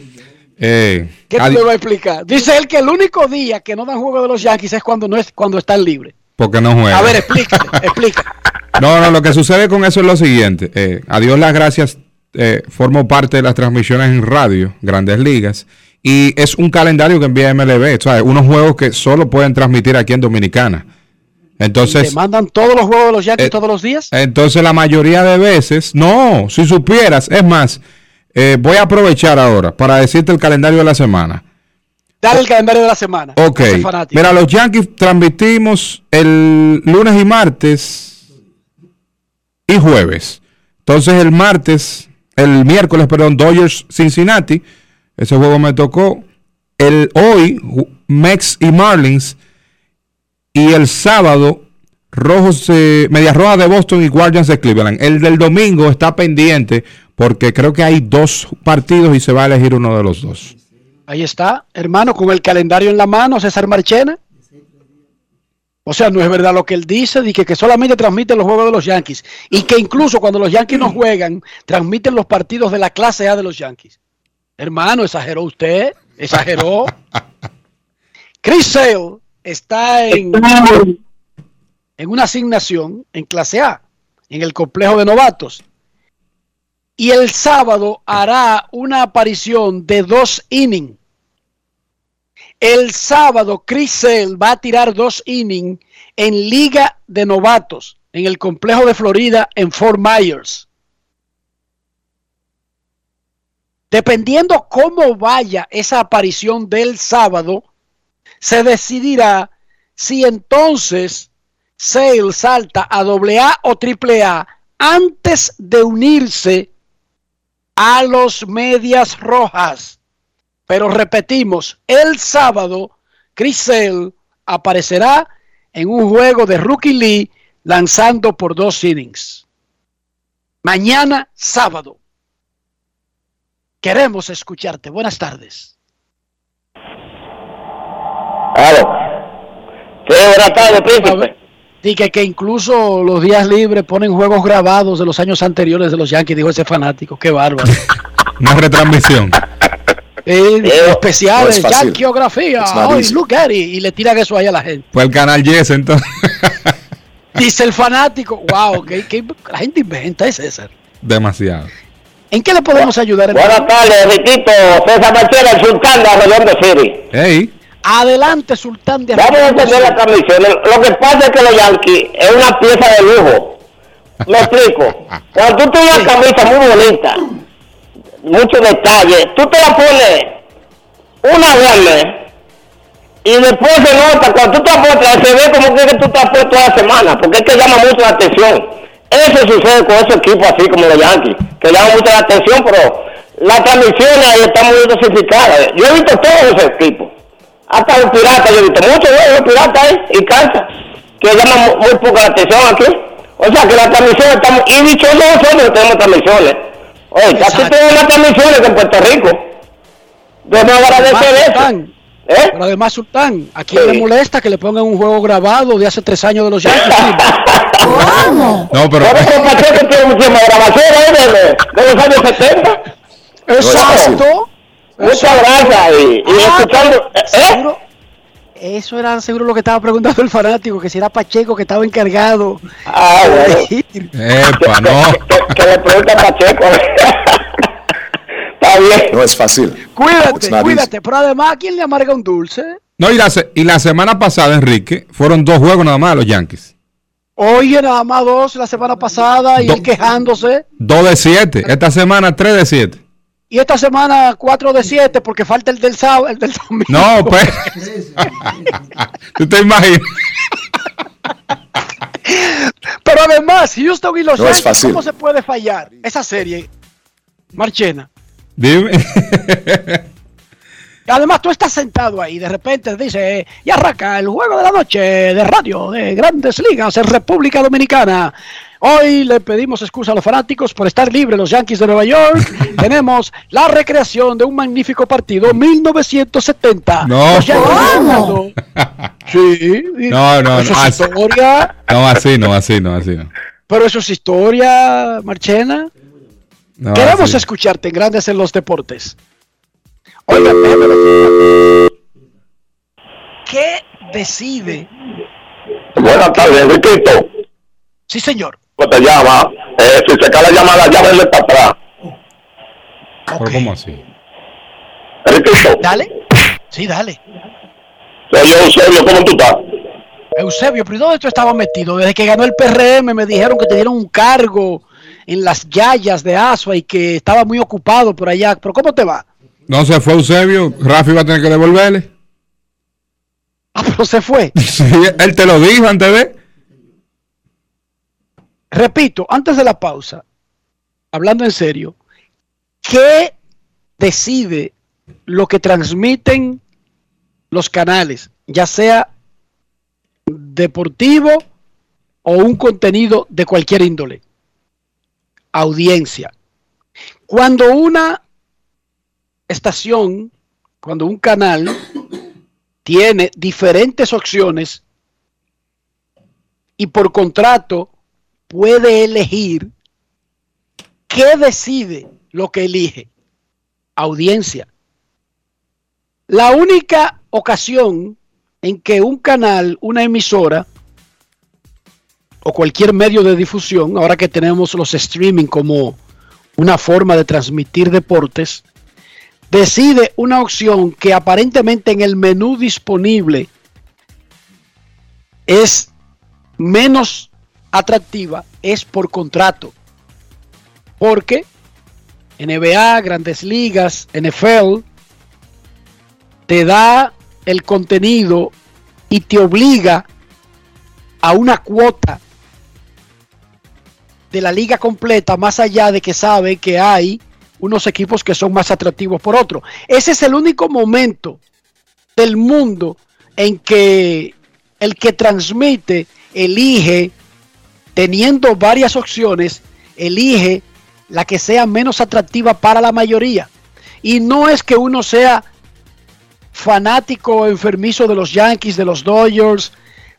[SPEAKER 2] Eh,
[SPEAKER 4] ¿Qué te le voy a explicar? Dice él que el único día que no dan juego de los Yankees es cuando no es cuando están libres.
[SPEAKER 2] Porque no juegan.
[SPEAKER 4] A ver, explica, [LAUGHS] explica.
[SPEAKER 2] No, no, lo que sucede con eso es lo siguiente. Eh, a Dios las gracias, eh, formo parte de las transmisiones en radio, Grandes Ligas, y es un calendario que envía MLB, ¿sabes? unos juegos que solo pueden transmitir aquí en Dominicana. Entonces,
[SPEAKER 4] ¿Te mandan todos los juegos de los Yankees eh, todos los días?
[SPEAKER 2] Entonces, la mayoría de veces, no, si supieras, es más, eh, voy a aprovechar ahora para decirte el calendario de la semana.
[SPEAKER 4] Dale el calendario de la semana.
[SPEAKER 2] Ok. Mira, los Yankees transmitimos el lunes y martes y jueves. Entonces el martes, el miércoles, perdón, Dodgers Cincinnati, ese juego me tocó. El hoy, Mex y Marlins. Y el sábado, Rojos, eh, Medias de Boston y Guardians de Cleveland. El del domingo está pendiente porque creo que hay dos partidos y se va a elegir uno de los dos.
[SPEAKER 4] Ahí está, hermano, con el calendario en la mano, César Marchena. O sea, no es verdad lo que él dice, de que, solamente transmiten los juegos de los Yankees y que incluso cuando los Yankees no juegan, transmiten los partidos de la clase A de los Yankees. Hermano, exageró usted, exageró. Chris Sale está en, en una asignación en clase A, en el complejo de novatos. Y el sábado hará una aparición de dos innings el sábado, Chris Sale va a tirar dos innings en Liga de Novatos en el complejo de Florida en Fort Myers. Dependiendo cómo vaya esa aparición del sábado, se decidirá si entonces Sale salta a AA o AAA antes de unirse a los Medias Rojas. Pero repetimos, el sábado, Chris aparecerá en un juego de Rookie Lee lanzando por dos innings. Mañana, sábado. Queremos escucharte. Buenas tardes.
[SPEAKER 22] Claro. Sí, buenas tardes, príncipe.
[SPEAKER 4] Y que, que incluso los días libres ponen juegos grabados de los años anteriores de los Yankees, dijo ese fanático. Qué bárbaro. [LAUGHS]
[SPEAKER 2] Una retransmisión.
[SPEAKER 4] Eh, especiales,
[SPEAKER 24] no es fácil.
[SPEAKER 4] Yankeeografía.
[SPEAKER 24] It's not
[SPEAKER 4] Hoy, look at it, Y le tiran eso ahí a la gente.
[SPEAKER 2] Fue el canal Yes entonces. [LAUGHS]
[SPEAKER 4] Dice el fanático. Wow, que, que la gente inventa, es César.
[SPEAKER 2] Demasiado.
[SPEAKER 4] ¿En qué le podemos ayudar?
[SPEAKER 25] Buenas tardes, Riquito. César Marchera, el sultán de Arroyo City.
[SPEAKER 2] Hey.
[SPEAKER 4] Adelante, Sultán de
[SPEAKER 25] Vamos a entender la transmisión. Lo que pasa es que los Yankees es una pieza de lujo. Me explico. [LAUGHS] Cuando tú tienes una camisa muy bonita, muchos detalles, tú te la pones una vez y después se nota, cuando tú te pones, se ve como que tú te has puesto toda la semana, porque es que llama mucho la atención. Eso sucede con esos equipos así como los Yankees, que llaman mucho la atención, pero la transmisión ahí está muy dosificada. Yo he visto todos esos equipos. Hasta los piratas, yo he visto muchos de los piratas ahí, y cansa, que llaman mu- muy poco la atención aquí. O sea que la transmisión está. Y dichosos nosotros tenemos transmisiones. Oye, casi tenemos más transmisiones en Puerto Rico. Debemos agradecer eso.
[SPEAKER 4] Sultán,
[SPEAKER 25] ¿Eh?
[SPEAKER 4] Pero además, Sultán, ¿a quién le molesta que le pongan un juego grabado de hace tres años de los Yankees? [LAUGHS] ¿Cómo?
[SPEAKER 2] No, pero.
[SPEAKER 25] Por eso Pacheco tiene muchísimas grabaciones ¿eh? de, de los años 70.
[SPEAKER 4] Exacto.
[SPEAKER 25] Muchas gracias. Y, y
[SPEAKER 4] Ah,
[SPEAKER 25] escuchando... ¿eh?
[SPEAKER 4] Seguro, eso era seguro lo que estaba preguntando el fanático, que si era Pacheco que estaba encargado.
[SPEAKER 25] Ah, [LAUGHS] bueno.
[SPEAKER 2] Epa, no.
[SPEAKER 25] que, que le pregunta a Pacheco. [LAUGHS] Está bien.
[SPEAKER 24] No es fácil.
[SPEAKER 4] Cuídate, cuídate. Pero además, ¿a quién le amarga un dulce?
[SPEAKER 2] No, y la, y la semana pasada, Enrique, fueron dos juegos nada más de los Yankees.
[SPEAKER 4] Oye, nada más dos la semana pasada y él quejándose.
[SPEAKER 2] Dos de siete. Esta semana, tres de siete.
[SPEAKER 4] Y esta semana cuatro de siete porque falta el del sábado, el del domingo.
[SPEAKER 2] No, pues. [LAUGHS] ¿Tú te imaginas?
[SPEAKER 4] Pero además, Houston y los
[SPEAKER 24] No
[SPEAKER 4] Yankees. ¿cómo se puede fallar esa serie? Marchena.
[SPEAKER 2] Dime.
[SPEAKER 4] Además, tú estás sentado ahí, de repente dice, y arranca el juego de la noche de radio de grandes ligas en República Dominicana. Hoy le pedimos excusa a los fanáticos por estar libres los Yankees de Nueva York. [LAUGHS] Tenemos la recreación de un magnífico partido 1970.
[SPEAKER 2] No.
[SPEAKER 4] Los ganando. [LAUGHS] Sí.
[SPEAKER 2] No, no,
[SPEAKER 4] Eso
[SPEAKER 2] no.
[SPEAKER 4] es
[SPEAKER 2] Así,
[SPEAKER 4] historia.
[SPEAKER 2] no, así no, así no, así no.
[SPEAKER 4] Pero eso es historia, Marchena.
[SPEAKER 2] No,
[SPEAKER 4] Queremos
[SPEAKER 2] así.
[SPEAKER 4] escucharte en Grandes en los Deportes. Oiga. ¿Qué decide?
[SPEAKER 21] Buenas tardes, Riquito.
[SPEAKER 4] Sí, señor.
[SPEAKER 21] ¿Cómo te llama? Eh, si se cae la llamada, llámale para atrás.
[SPEAKER 2] ¿Pero cómo así?
[SPEAKER 21] Riquito.
[SPEAKER 4] Dale. Sí, dale.
[SPEAKER 21] Soy Eusebio, ¿cómo tú estás?
[SPEAKER 4] Eusebio, ¿pero ¿y dónde tú estabas metido? Desde que ganó el PRM me dijeron que te dieron un cargo en las yayas de Asua y que estaba muy ocupado por allá. ¿Pero cómo te va?
[SPEAKER 2] No se fue Eusebio. Rafi va a tener que devolverle.
[SPEAKER 4] Ah, pero se fue. [LAUGHS]
[SPEAKER 2] Sí, él te lo dijo antes de.
[SPEAKER 4] Repito, antes de la pausa, hablando en serio, ¿qué decide lo que transmiten los canales, ya sea deportivo o un contenido de cualquier índole? Audiencia. Cuando una estación, cuando un canal tiene diferentes opciones y por contrato puede elegir qué decide lo que elige. Audiencia. La única ocasión en que un canal, una emisora o cualquier medio de difusión, ahora que tenemos los streaming como una forma de transmitir deportes, decide una opción que aparentemente en el menú disponible es menos atractiva, es por contrato. Porque NBA, grandes ligas, NFL, te da el contenido y te obliga a una cuota de la liga completa, más allá de que sabe que hay unos equipos que son más atractivos por otro. Ese es el único momento del mundo en que el que transmite elige, teniendo varias opciones, elige la que sea menos atractiva para la mayoría. Y no es que uno sea fanático o enfermizo de los Yankees, de los Dodgers,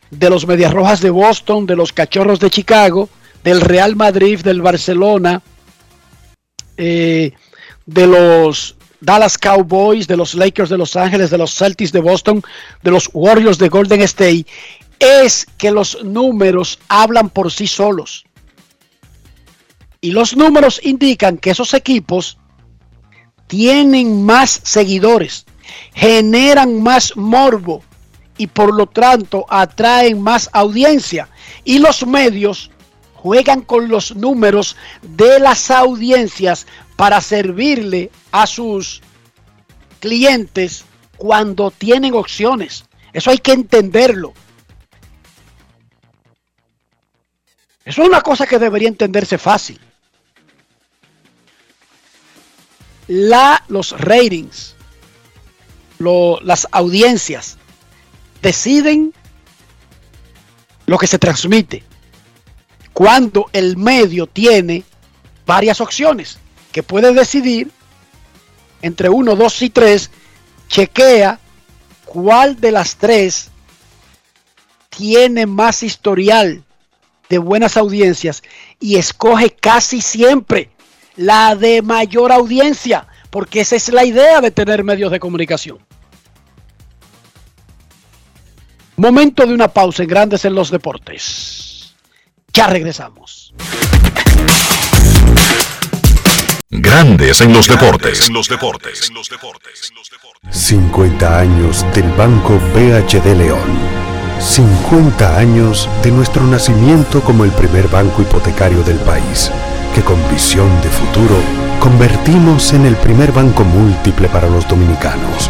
[SPEAKER 4] de los Medias Rojas de Boston, de los Cachorros de Chicago, del Real Madrid, del Barcelona, eh, de los Dallas Cowboys, de los Lakers de Los Ángeles, de los Celtics de Boston, de los Warriors de Golden State, es que los números hablan por sí solos. Y los números indican que esos equipos tienen más seguidores, generan más morbo y por lo tanto atraen más audiencia. Y los medios juegan con los números de las audiencias para servirle a sus clientes cuando tienen opciones. Eso hay que entenderlo. Eso es una cosa que debería entenderse fácil. La, los ratings, las audiencias deciden lo que se transmite cuando el medio tiene varias opciones que puede decidir entre uno, dos y tres, chequea cuál de las tres tiene más historial de buenas audiencias y escoge casi siempre la de mayor audiencia, porque esa es la idea de tener medios de comunicación. Momento de una pausa en Grandes en los Deportes. Ya regresamos.
[SPEAKER 1] Grandes en los deportes. En los
[SPEAKER 15] deportes. 50 años del Banco BHD León. 50 años de nuestro nacimiento como el primer banco hipotecario del país, que con visión de futuro convertimos en el primer banco múltiple para los dominicanos.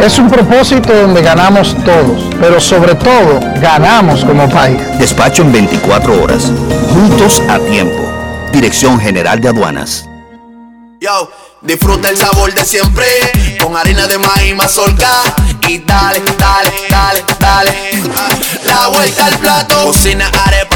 [SPEAKER 26] Es un propósito donde ganamos todos, pero sobre todo ganamos como país.
[SPEAKER 27] Despacho en 24 horas, juntos a tiempo. Dirección General de Aduanas.
[SPEAKER 16] Yo, disfruta el sabor de siempre con harina de maíz mazorca y dale, dale, dale, dale. La vuelta al plato, cocina arepa,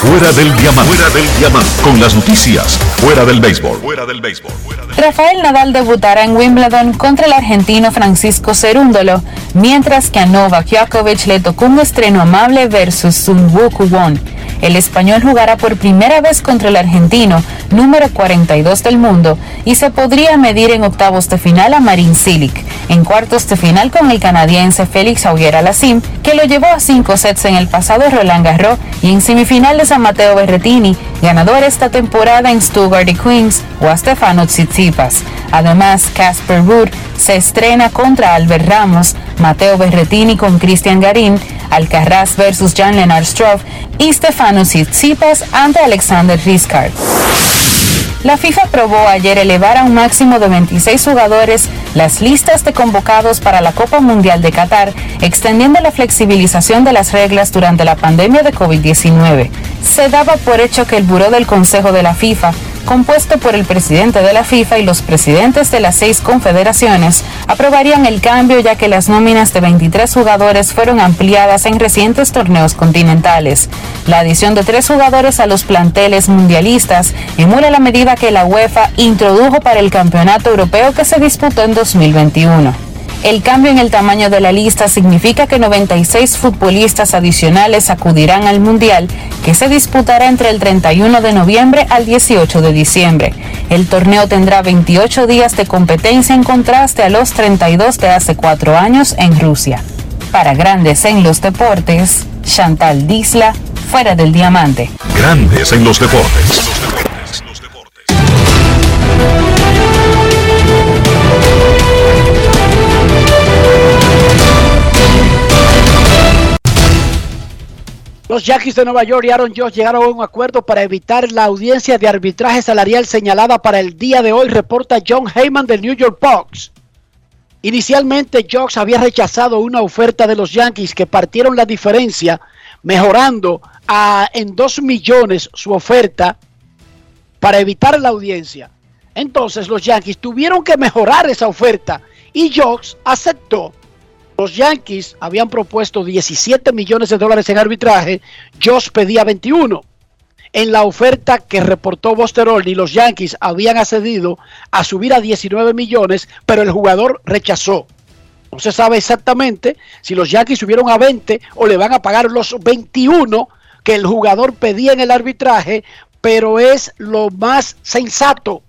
[SPEAKER 1] Fuera del diamante. Fuera del diamante. Con las noticias. Fuera del béisbol. Fuera del béisbol.
[SPEAKER 28] Rafael Nadal debutará en Wimbledon contra el argentino Francisco Cerúndolo, mientras que a Novak Djokovic le tocó un estreno amable versus Sun Wukong Won. El español jugará por primera vez contra el argentino, número 42 del mundo, y se podría medir en octavos de final a Marin Cilic, en cuartos de final con el canadiense Félix Auger-Aliassime, que lo llevó a cinco sets en el pasado Roland Garros, y en semifinales a Mateo Berretini, ganador esta temporada en Stuttgart y Queens, o a Stefano Tsitsipas. Además, Casper Ruud se estrena contra Albert Ramos, Mateo Berretini con Cristian Garín, Alcaraz versus Jan Lennart Struff y Stefano Tsitsipas ante Alexander Rizkard. La FIFA aprobó ayer elevar a un máximo de 26 jugadores las listas de convocados para la Copa Mundial de Qatar, extendiendo la flexibilización de las reglas durante la pandemia de COVID-19. Se daba por hecho que el Buró del Consejo de la FIFA compuesto por el presidente de la FIFA y los presidentes de las seis confederaciones, aprobarían el cambio ya que las nóminas de 23 jugadores fueron ampliadas en recientes torneos continentales. La adición de tres jugadores a los planteles mundialistas emula la medida que la UEFA introdujo para el Campeonato Europeo que se disputó en 2021. El cambio en el tamaño de la lista significa que 96 futbolistas adicionales acudirán al Mundial, que se disputará entre el 31 de noviembre al 18 de diciembre. El torneo tendrá 28 días de competencia en contraste a los 32 de hace cuatro años en Rusia. Para Grandes en los Deportes, Chantal Disla, fuera del diamante.
[SPEAKER 1] Grandes en los Deportes.
[SPEAKER 4] Los Yankees de Nueva York y Aaron Josh llegaron a un acuerdo para evitar la audiencia de arbitraje salarial señalada para el día de hoy, reporta John Heyman del New York Post. Inicialmente, Josh había rechazado una oferta de los Yankees que partieron la diferencia, mejorando a, en 2 millones su oferta para evitar la audiencia. Entonces, los Yankees tuvieron que mejorar esa oferta y Josh aceptó los Yankees habían propuesto 17 millones de dólares en arbitraje, Josh pedía 21. En la oferta que reportó Bosterolni, los Yankees habían accedido a subir a 19 millones, pero el jugador rechazó. No se sabe exactamente si los Yankees subieron a 20 o le van a pagar los 21 que el jugador pedía en el arbitraje, pero es lo más sensato.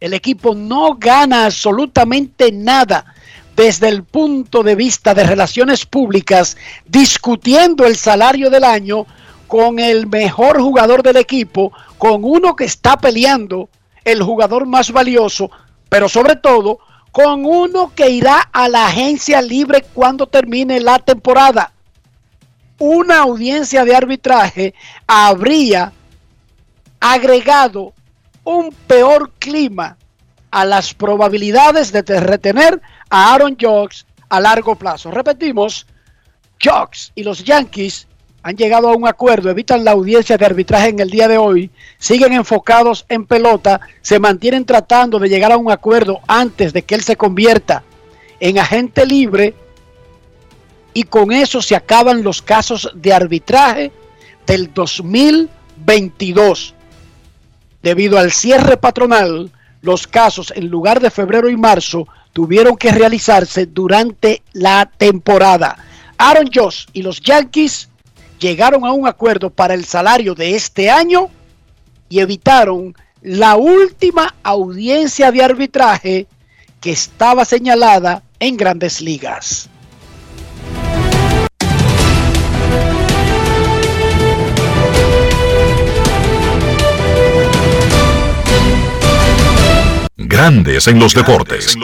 [SPEAKER 4] El equipo no gana absolutamente nada desde el punto de vista de relaciones públicas, discutiendo el salario del año con el mejor jugador del equipo, con uno que está peleando el jugador más valioso, pero sobre todo con uno que irá a la agencia libre cuando termine la temporada. Una audiencia de arbitraje habría agregado un peor clima a las probabilidades de retener a Aaron Jocks a largo plazo. Repetimos, Jocks y los Yankees han llegado a un acuerdo, evitan la audiencia de arbitraje en el día de hoy, siguen enfocados en pelota, se mantienen tratando de llegar a un acuerdo antes de que él se convierta en agente libre y con eso se acaban los casos de arbitraje del 2022. Debido al cierre patronal, los casos en lugar de febrero y marzo tuvieron que realizarse durante la temporada. Aaron Josh y los Yankees llegaron a un acuerdo para el salario de este año y evitaron la última audiencia de arbitraje que estaba señalada en grandes ligas.
[SPEAKER 29] Grandes en los deportes.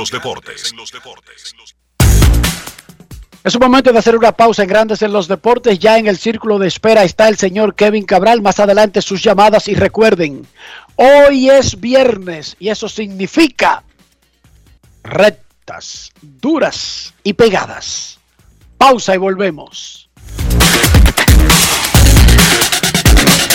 [SPEAKER 4] Es un momento de hacer una pausa en Grandes en los Deportes. Ya en el círculo de espera está el señor Kevin Cabral. Más adelante sus llamadas y recuerden, hoy es viernes y eso significa rectas, duras y pegadas. Pausa y volvemos.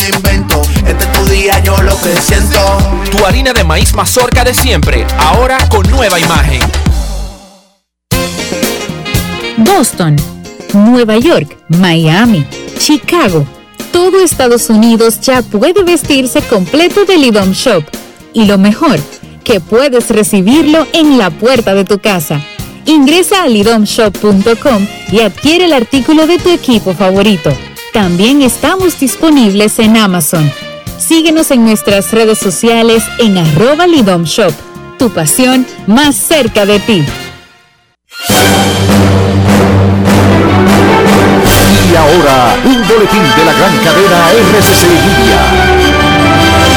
[SPEAKER 16] invento. Este es tu día, yo lo que siento.
[SPEAKER 17] Tu harina de maíz mazorca de siempre, ahora con nueva imagen.
[SPEAKER 28] Boston, Nueva York, Miami, Chicago. Todo Estados Unidos ya puede vestirse completo del IDOM Shop. Y lo mejor, que puedes recibirlo en la puerta de tu casa. Ingresa a lidomshop.com y adquiere el artículo de tu equipo favorito. También estamos disponibles en Amazon. Síguenos en nuestras redes sociales en arroba lidomshop. Tu pasión más cerca de ti.
[SPEAKER 29] Y ahora, un boletín de la gran cadena RCC Media.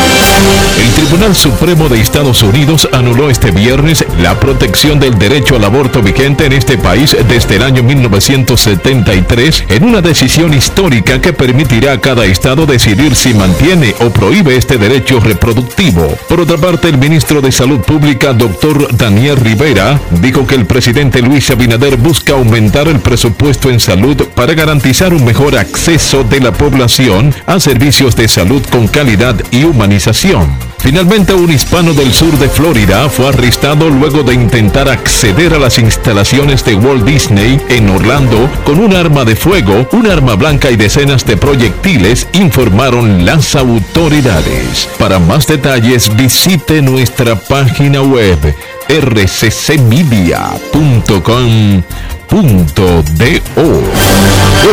[SPEAKER 29] El Tribunal Supremo de Estados Unidos anuló este viernes la protección del derecho al aborto vigente en este país desde el año 1973 en una decisión histórica que permitirá a cada estado decidir si mantiene o prohíbe este derecho reproductivo. Por otra parte, el ministro de Salud Pública, doctor Daniel Rivera, dijo que el presidente Luis Abinader busca aumentar el presupuesto en salud para garantizar un mejor acceso de la población a servicios de salud con calidad y humanización. Finalmente, un hispano del sur de Florida fue arrestado luego de intentar acceder a las instalaciones de Walt Disney en Orlando con un arma de fuego, un arma blanca y decenas de proyectiles, informaron las autoridades. Para más detalles, visite nuestra página web rccmedia.com.do.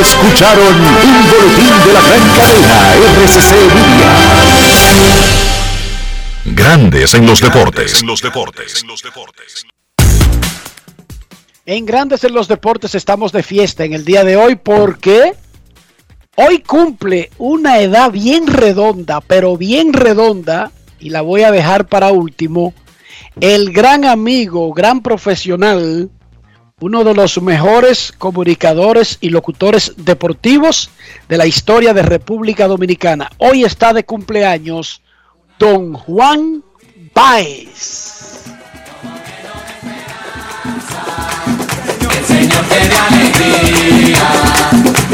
[SPEAKER 29] Escucharon un boletín de la gran cadena RCC Media. Grandes en los deportes.
[SPEAKER 4] En Grandes en los Deportes estamos de fiesta en el día de hoy porque hoy cumple una edad bien redonda, pero bien redonda, y la voy a dejar para último, el gran amigo, gran profesional, uno de los mejores comunicadores y locutores deportivos de la historia de República Dominicana. Hoy está de cumpleaños Don Juan Baez.
[SPEAKER 30] El Señor te dé alegría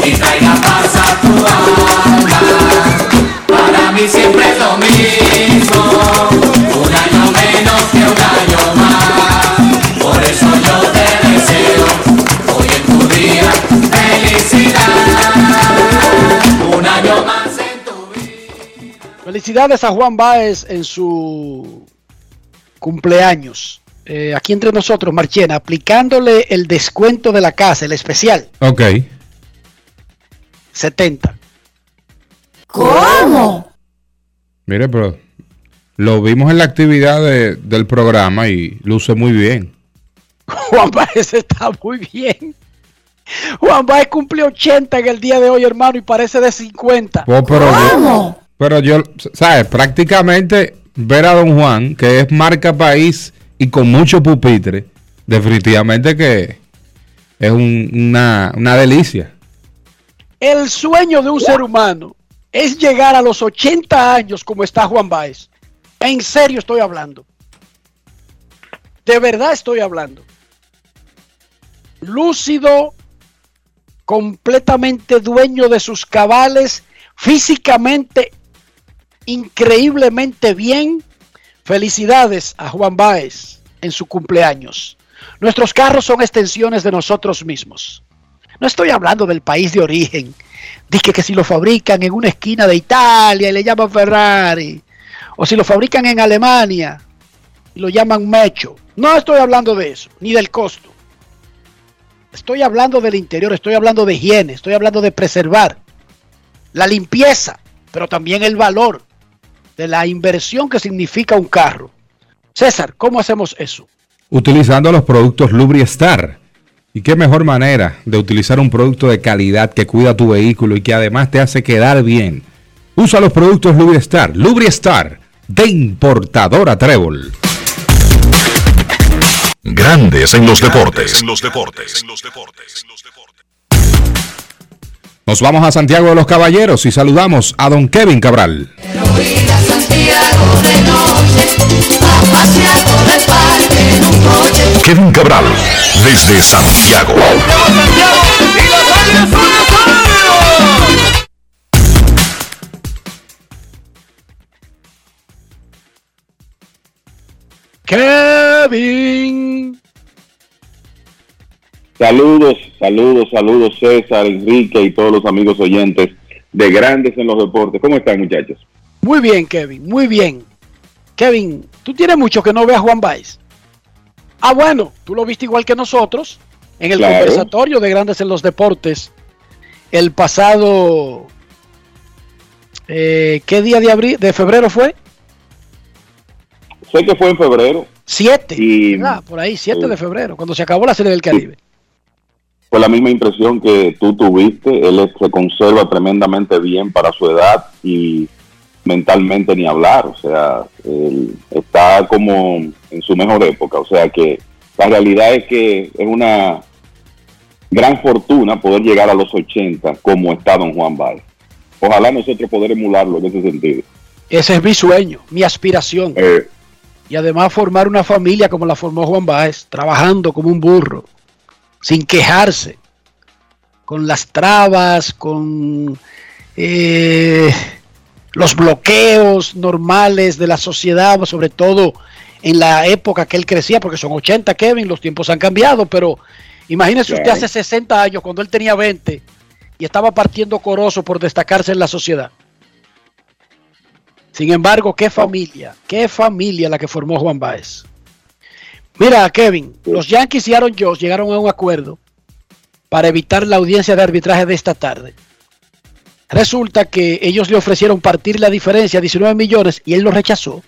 [SPEAKER 30] y traiga paz a tu alma. Para mí siempre es lo mismo, un año menos que un año más. Por eso yo te deseo hoy en tu día felicidad.
[SPEAKER 4] Felicidades a Juan Baez en su cumpleaños. eh, aquí entre nosotros, Marchena, aplicándole el descuento de la casa, el especial,
[SPEAKER 2] Ok.
[SPEAKER 4] 70.
[SPEAKER 31] ¿Cómo?
[SPEAKER 2] Mire, pero lo vimos en la actividad de- del programa y luce muy bien. [LAUGHS]
[SPEAKER 4] Juan Baez está muy bien. Juan Baez cumple 80 en el día de hoy, hermano, y parece de 50.
[SPEAKER 2] Oh, pero, yo, pero yo, ¿sabes? Prácticamente ver a Don Juan, que es marca país y con mucho pupitre, definitivamente que es un- una, una delicia.
[SPEAKER 4] El sueño de un ser humano es llegar a los 80 años como está Juan Baez. En serio estoy hablando. De verdad estoy hablando. Lúcido, completamente dueño de sus cabales, físicamente increíblemente bien. Felicidades a Juan Baez en su cumpleaños. Nuestros carros son extensiones de nosotros mismos. No estoy hablando del país de origen. Dice que si lo fabrican en una esquina de Italia y le llaman Ferrari, o si lo fabrican en Alemania y lo llaman Mecho. No estoy hablando de eso, ni del costo. Estoy hablando del interior, estoy hablando de higiene, estoy hablando de preservar la limpieza, pero también el valor de la inversión que significa un carro. César, ¿cómo hacemos eso?
[SPEAKER 2] Utilizando los productos Lubriestar. Y qué mejor manera de utilizar un producto de calidad que cuida tu vehículo y que además te hace quedar bien. Usa los productos Lubriestar. Lubriestar de importadora Trébol.
[SPEAKER 1] Grandes en los deportes.
[SPEAKER 15] En los deportes.
[SPEAKER 2] Nos vamos a Santiago de los Caballeros y saludamos a don Kevin Cabral.
[SPEAKER 1] Kevin Cabral, desde Santiago.
[SPEAKER 4] Kevin.
[SPEAKER 32] Saludos, saludos, saludos César, Enrique y todos los amigos oyentes de Grandes en los Deportes. ¿Cómo están muchachos?
[SPEAKER 4] Muy bien, Kevin, muy bien. Kevin, tú tienes mucho que no veas a Juan Baez. Ah, bueno, tú lo viste igual que nosotros en el
[SPEAKER 32] Claro.
[SPEAKER 4] conversatorio de Grandes en los Deportes el pasado. eh, ¿Qué día de abril, de febrero fue?
[SPEAKER 32] Sé que fue en febrero.
[SPEAKER 4] 7.
[SPEAKER 32] Y
[SPEAKER 4] Por ahí, 7
[SPEAKER 32] Sí.
[SPEAKER 4] de febrero, cuando se acabó la Serie del Caribe.
[SPEAKER 32] Fue la misma impresión que tú tuviste. Él se conserva tremendamente bien para su edad y mentalmente ni hablar. O sea, él está como en su mejor época. O sea que la realidad es que es una gran fortuna poder llegar a los 80 como está don Juan Baez. Ojalá nosotros poder emularlo en ese sentido.
[SPEAKER 4] Ese es mi sueño, mi aspiración.
[SPEAKER 32] Eh,
[SPEAKER 4] Y además formar una familia como la formó Juan Baez, trabajando como un burro, sin quejarse, con las trabas, con eh, los bloqueos normales de la sociedad, sobre todo en la época que él crecía, porque son 80, Kevin, los tiempos han cambiado, pero imagínese usted hace 60 años, cuando él tenía 20 y estaba partiendo corozo por destacarse en la sociedad. Sin embargo, qué familia, qué familia la que formó Juan Baez. Mira, Kevin, los Yankees y Aaron Josh llegaron a un acuerdo para evitar la audiencia de arbitraje de esta tarde. Resulta que ellos le ofrecieron partir la diferencia, 19 millones, y él lo rechazó.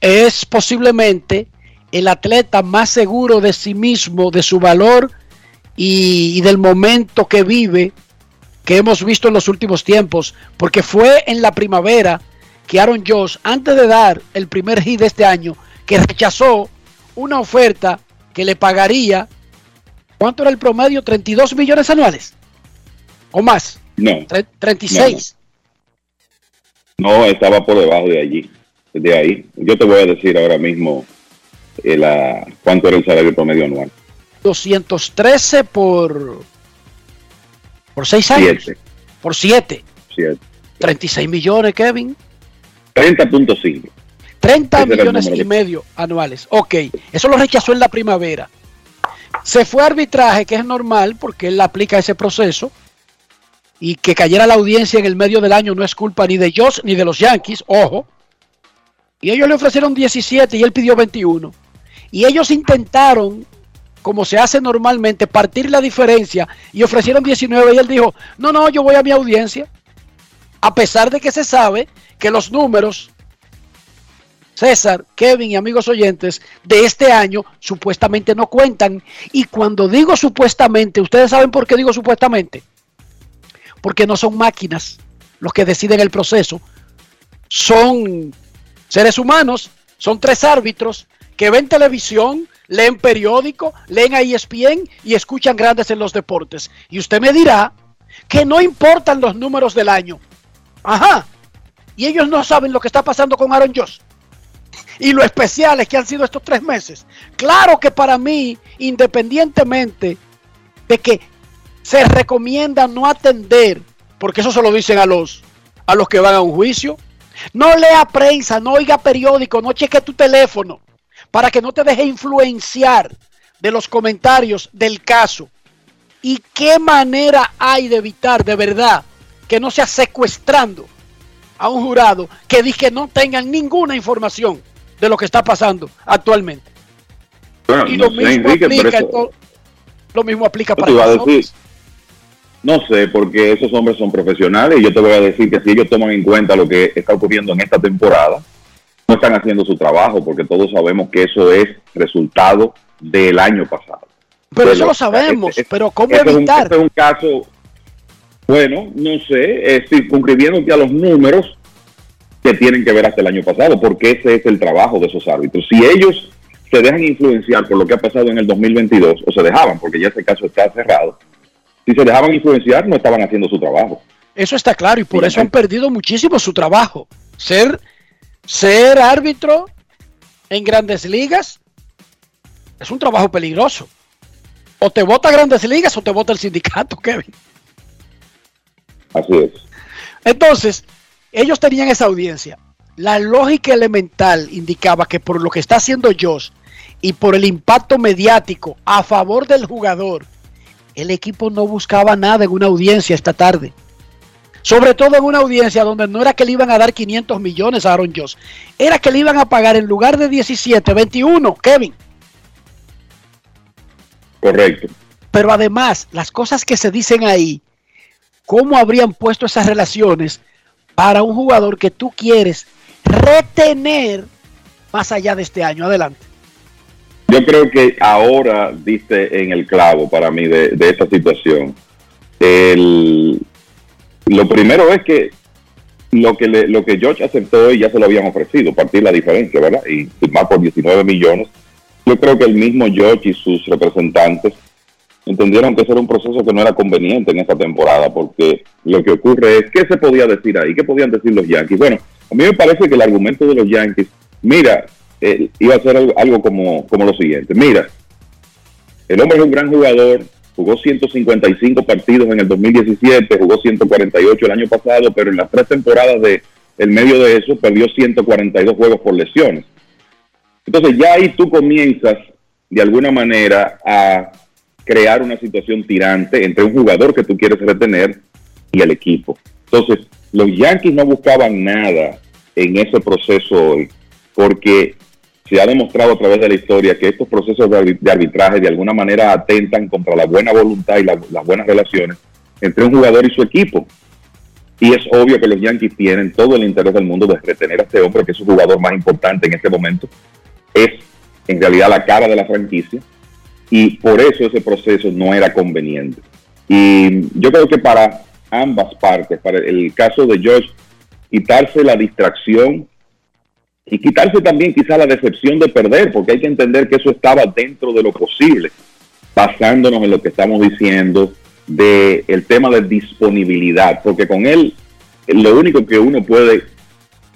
[SPEAKER 4] Es posiblemente el atleta más seguro de sí mismo, de su valor y, del momento que vive que hemos visto en los últimos tiempos, porque fue en la primavera que Aaron Josh, antes de dar el primer hit de este año, que rechazó una oferta que le pagaría, ¿cuánto era el promedio? 32 millones anuales o más,
[SPEAKER 32] no,
[SPEAKER 4] Tre- 36.
[SPEAKER 32] no, estaba por debajo de allí, de ahí. Yo te voy a decir ahora mismo eh, la- cuánto era el salario promedio anual.
[SPEAKER 4] 213 por por 6 años,
[SPEAKER 32] Siete,
[SPEAKER 4] por 7,
[SPEAKER 32] siete.
[SPEAKER 4] 36 millones, Kevin.
[SPEAKER 32] 30.5.
[SPEAKER 4] 30
[SPEAKER 32] Ese era el
[SPEAKER 4] millones y medio anuales. Ok, eso lo rechazó en la primavera. Se fue a arbitraje, que es normal porque él aplica ese proceso. Y que cayera la audiencia en el medio del año no es culpa ni de Josh ni de los Yankees, ojo. Y ellos le ofrecieron 17 y él pidió 21. Y ellos intentaron, como se hace normalmente, partir la diferencia y ofrecieron 19 y él dijo, no, no, yo voy a mi audiencia. A pesar de que se sabe que los números, César, Kevin y amigos oyentes, de este año supuestamente no cuentan. Y cuando digo supuestamente, ustedes saben por qué digo supuestamente. Porque no son máquinas los que deciden el proceso. Son seres humanos, son tres árbitros que ven televisión, leen periódico, leen a ESPN y escuchan grandes en los deportes. Y usted me dirá que no importan los números del año. Ajá. Y ellos no saben lo que está pasando con Aaron Josh. Y lo especiales que han sido estos tres meses. Claro que para mí, independientemente de que se recomienda no atender, porque eso se lo dicen a los, a los que van a un juicio. No lea prensa, no oiga periódico, no cheque tu teléfono para que no te deje influenciar de los comentarios del caso. ¿Y qué manera hay de evitar de verdad que no sea secuestrando a un jurado que dice que no tengan ninguna información de lo que está pasando actualmente?
[SPEAKER 32] Bueno,
[SPEAKER 4] y
[SPEAKER 32] no
[SPEAKER 4] lo,
[SPEAKER 32] sé,
[SPEAKER 4] mismo
[SPEAKER 32] Enrique,
[SPEAKER 4] aplica
[SPEAKER 32] eso-
[SPEAKER 4] lo mismo aplica para nosotros.
[SPEAKER 32] decir, no sé, porque esos hombres son profesionales y yo te voy a decir que si ellos toman en cuenta lo que está ocurriendo en esta temporada, no están haciendo su trabajo, porque todos sabemos que eso es resultado del año pasado.
[SPEAKER 4] Pero
[SPEAKER 32] De
[SPEAKER 4] eso
[SPEAKER 32] lo-
[SPEAKER 4] lo sabemos,
[SPEAKER 32] este-
[SPEAKER 4] pero ¿cómo
[SPEAKER 32] este es un-
[SPEAKER 4] evitar?
[SPEAKER 32] este es un caso, bueno, no sé, circunscribiéndote a los números que tienen que ver hasta el año pasado, porque ese es el trabajo de esos árbitros. Si ellos se dejan influenciar por lo que ha pasado en el 2022, o se dejaban, porque ya ese caso está cerrado, si se dejaban influenciar, no estaban haciendo su trabajo.
[SPEAKER 4] Eso está claro y por eso han perdido muchísimo su trabajo. Ser, ser árbitro en grandes ligas es un trabajo peligroso. O te vota grandes ligas o te vota el sindicato, [LAUGHS] Kevin.
[SPEAKER 32] Así es.
[SPEAKER 4] Entonces, ellos tenían esa audiencia. La lógica elemental indicaba que por lo que está haciendo Josh y por el impacto mediático a favor del jugador, el equipo no buscaba nada en una audiencia esta tarde. Sobre todo en una audiencia donde no era que le iban a dar 500 millones a Aaron Josh, era que le iban a pagar en lugar de 17, 21, Kevin.
[SPEAKER 32] Correcto.
[SPEAKER 4] Pero además, las cosas que se dicen ahí, ¿cómo habrían puesto esas relaciones para un jugador que tú quieres retener más allá de este año? Adelante.
[SPEAKER 32] Yo creo que ahora diste en el clavo para mí de, de esta situación. El- lo primero es que lo que le- lo que George aceptó y ya se lo habían ofrecido, partir la diferencia, ¿verdad? Y firmar por 19 millones. Yo creo que el mismo George y sus representantes entendieron que ese era un proceso que no era conveniente en esta temporada, porque lo que ocurre es, ¿qué se podía decir ahí? ¿Qué podían decir los Yankees? Bueno, a mí me parece que el argumento de los Yankees, mira, eh, iba a ser algo, algo como, como lo siguiente, mira, el hombre es un gran jugador, jugó 155 partidos en el 2017, jugó 148 el año pasado, pero en las tres temporadas de el medio de eso perdió 142 juegos por lesiones. Entonces ya ahí tú comienzas de alguna manera a crear una situación tirante entre un jugador que tú quieres retener y el equipo. Entonces, los Yankees no buscaban nada en ese proceso hoy, porque se ha demostrado a través de la historia que estos procesos de arbi- de arbitraje de alguna manera atentan contra la buena voluntad y la- las buenas relaciones entre un jugador y su equipo. Y es obvio que los Yankees tienen todo el interés del mundo de retener a este hombre, que es su jugador más importante en este momento. Es en realidad la cara de la franquicia. Y por eso ese proceso no era conveniente. Y yo creo que para ambas partes, para el caso de Josh, quitarse la distracción y quitarse también quizá la decepción de perder, porque hay que entender que eso estaba dentro de lo posible, basándonos en lo que estamos diciendo del el tema de disponibilidad, porque con él lo único que uno puede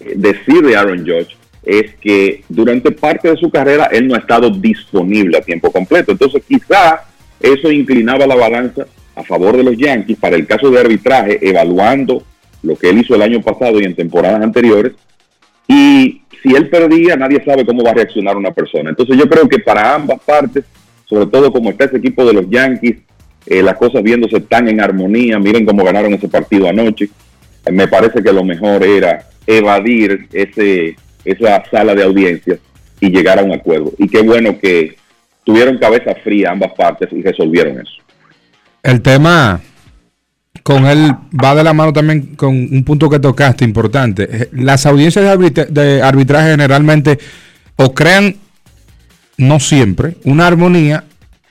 [SPEAKER 32] eh, decir de Aaron Judge es que durante parte de su carrera él no ha estado disponible a tiempo completo. Entonces quizá eso inclinaba la balanza a favor de los Yankees para el caso de arbitraje, evaluando lo que él hizo el año pasado y en temporadas anteriores. Y si él perdía, nadie sabe cómo va a reaccionar una persona. Entonces yo creo que para ambas partes, sobre todo como está ese equipo de los Yankees, eh, las cosas viéndose tan en armonía, miren cómo ganaron ese partido anoche, eh, me parece que lo mejor era evadir ese, esa sala de audiencia y llegar a un acuerdo. Y qué bueno que tuvieron cabeza fría ambas partes y resolvieron eso.
[SPEAKER 2] El tema con él va de la mano también con un punto que tocaste importante. Eh, Las audiencias de, arbitra- de arbitraje generalmente o crean, no siempre, una armonía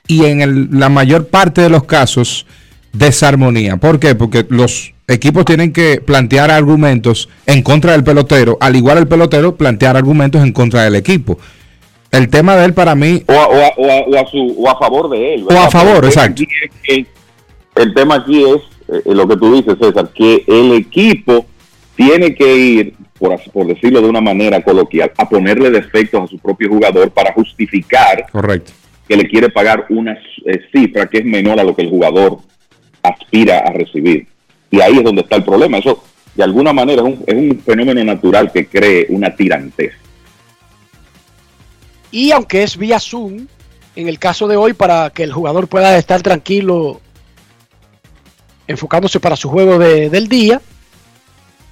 [SPEAKER 2] y en la mayor parte de los casos desarmonía. ¿Por qué? Porque los equipos tienen que plantear argumentos en contra del pelotero, al igual el pelotero plantear argumentos en contra del equipo. El tema de él para mí
[SPEAKER 32] O a, o a- o a- o a su, o a favor de él.
[SPEAKER 2] O a favor,
[SPEAKER 32] Porque
[SPEAKER 2] exacto.
[SPEAKER 32] aquí es que- el tema aquí es eh, lo que tú dices, César, que el equipo tiene que ir, por, por decirlo de una manera coloquial, a ponerle defectos a su propio jugador para justificar
[SPEAKER 2] Correcto.
[SPEAKER 32] que le quiere pagar una eh, cifra que es menor a lo que el jugador aspira a recibir. Y ahí es donde está el problema. Eso, de alguna manera, es un, es un fenómeno natural que cree una tirantez.
[SPEAKER 4] Y aunque es vía Zoom, en el caso de hoy, para que el jugador pueda estar tranquilo, enfocándose para su juego de- del día,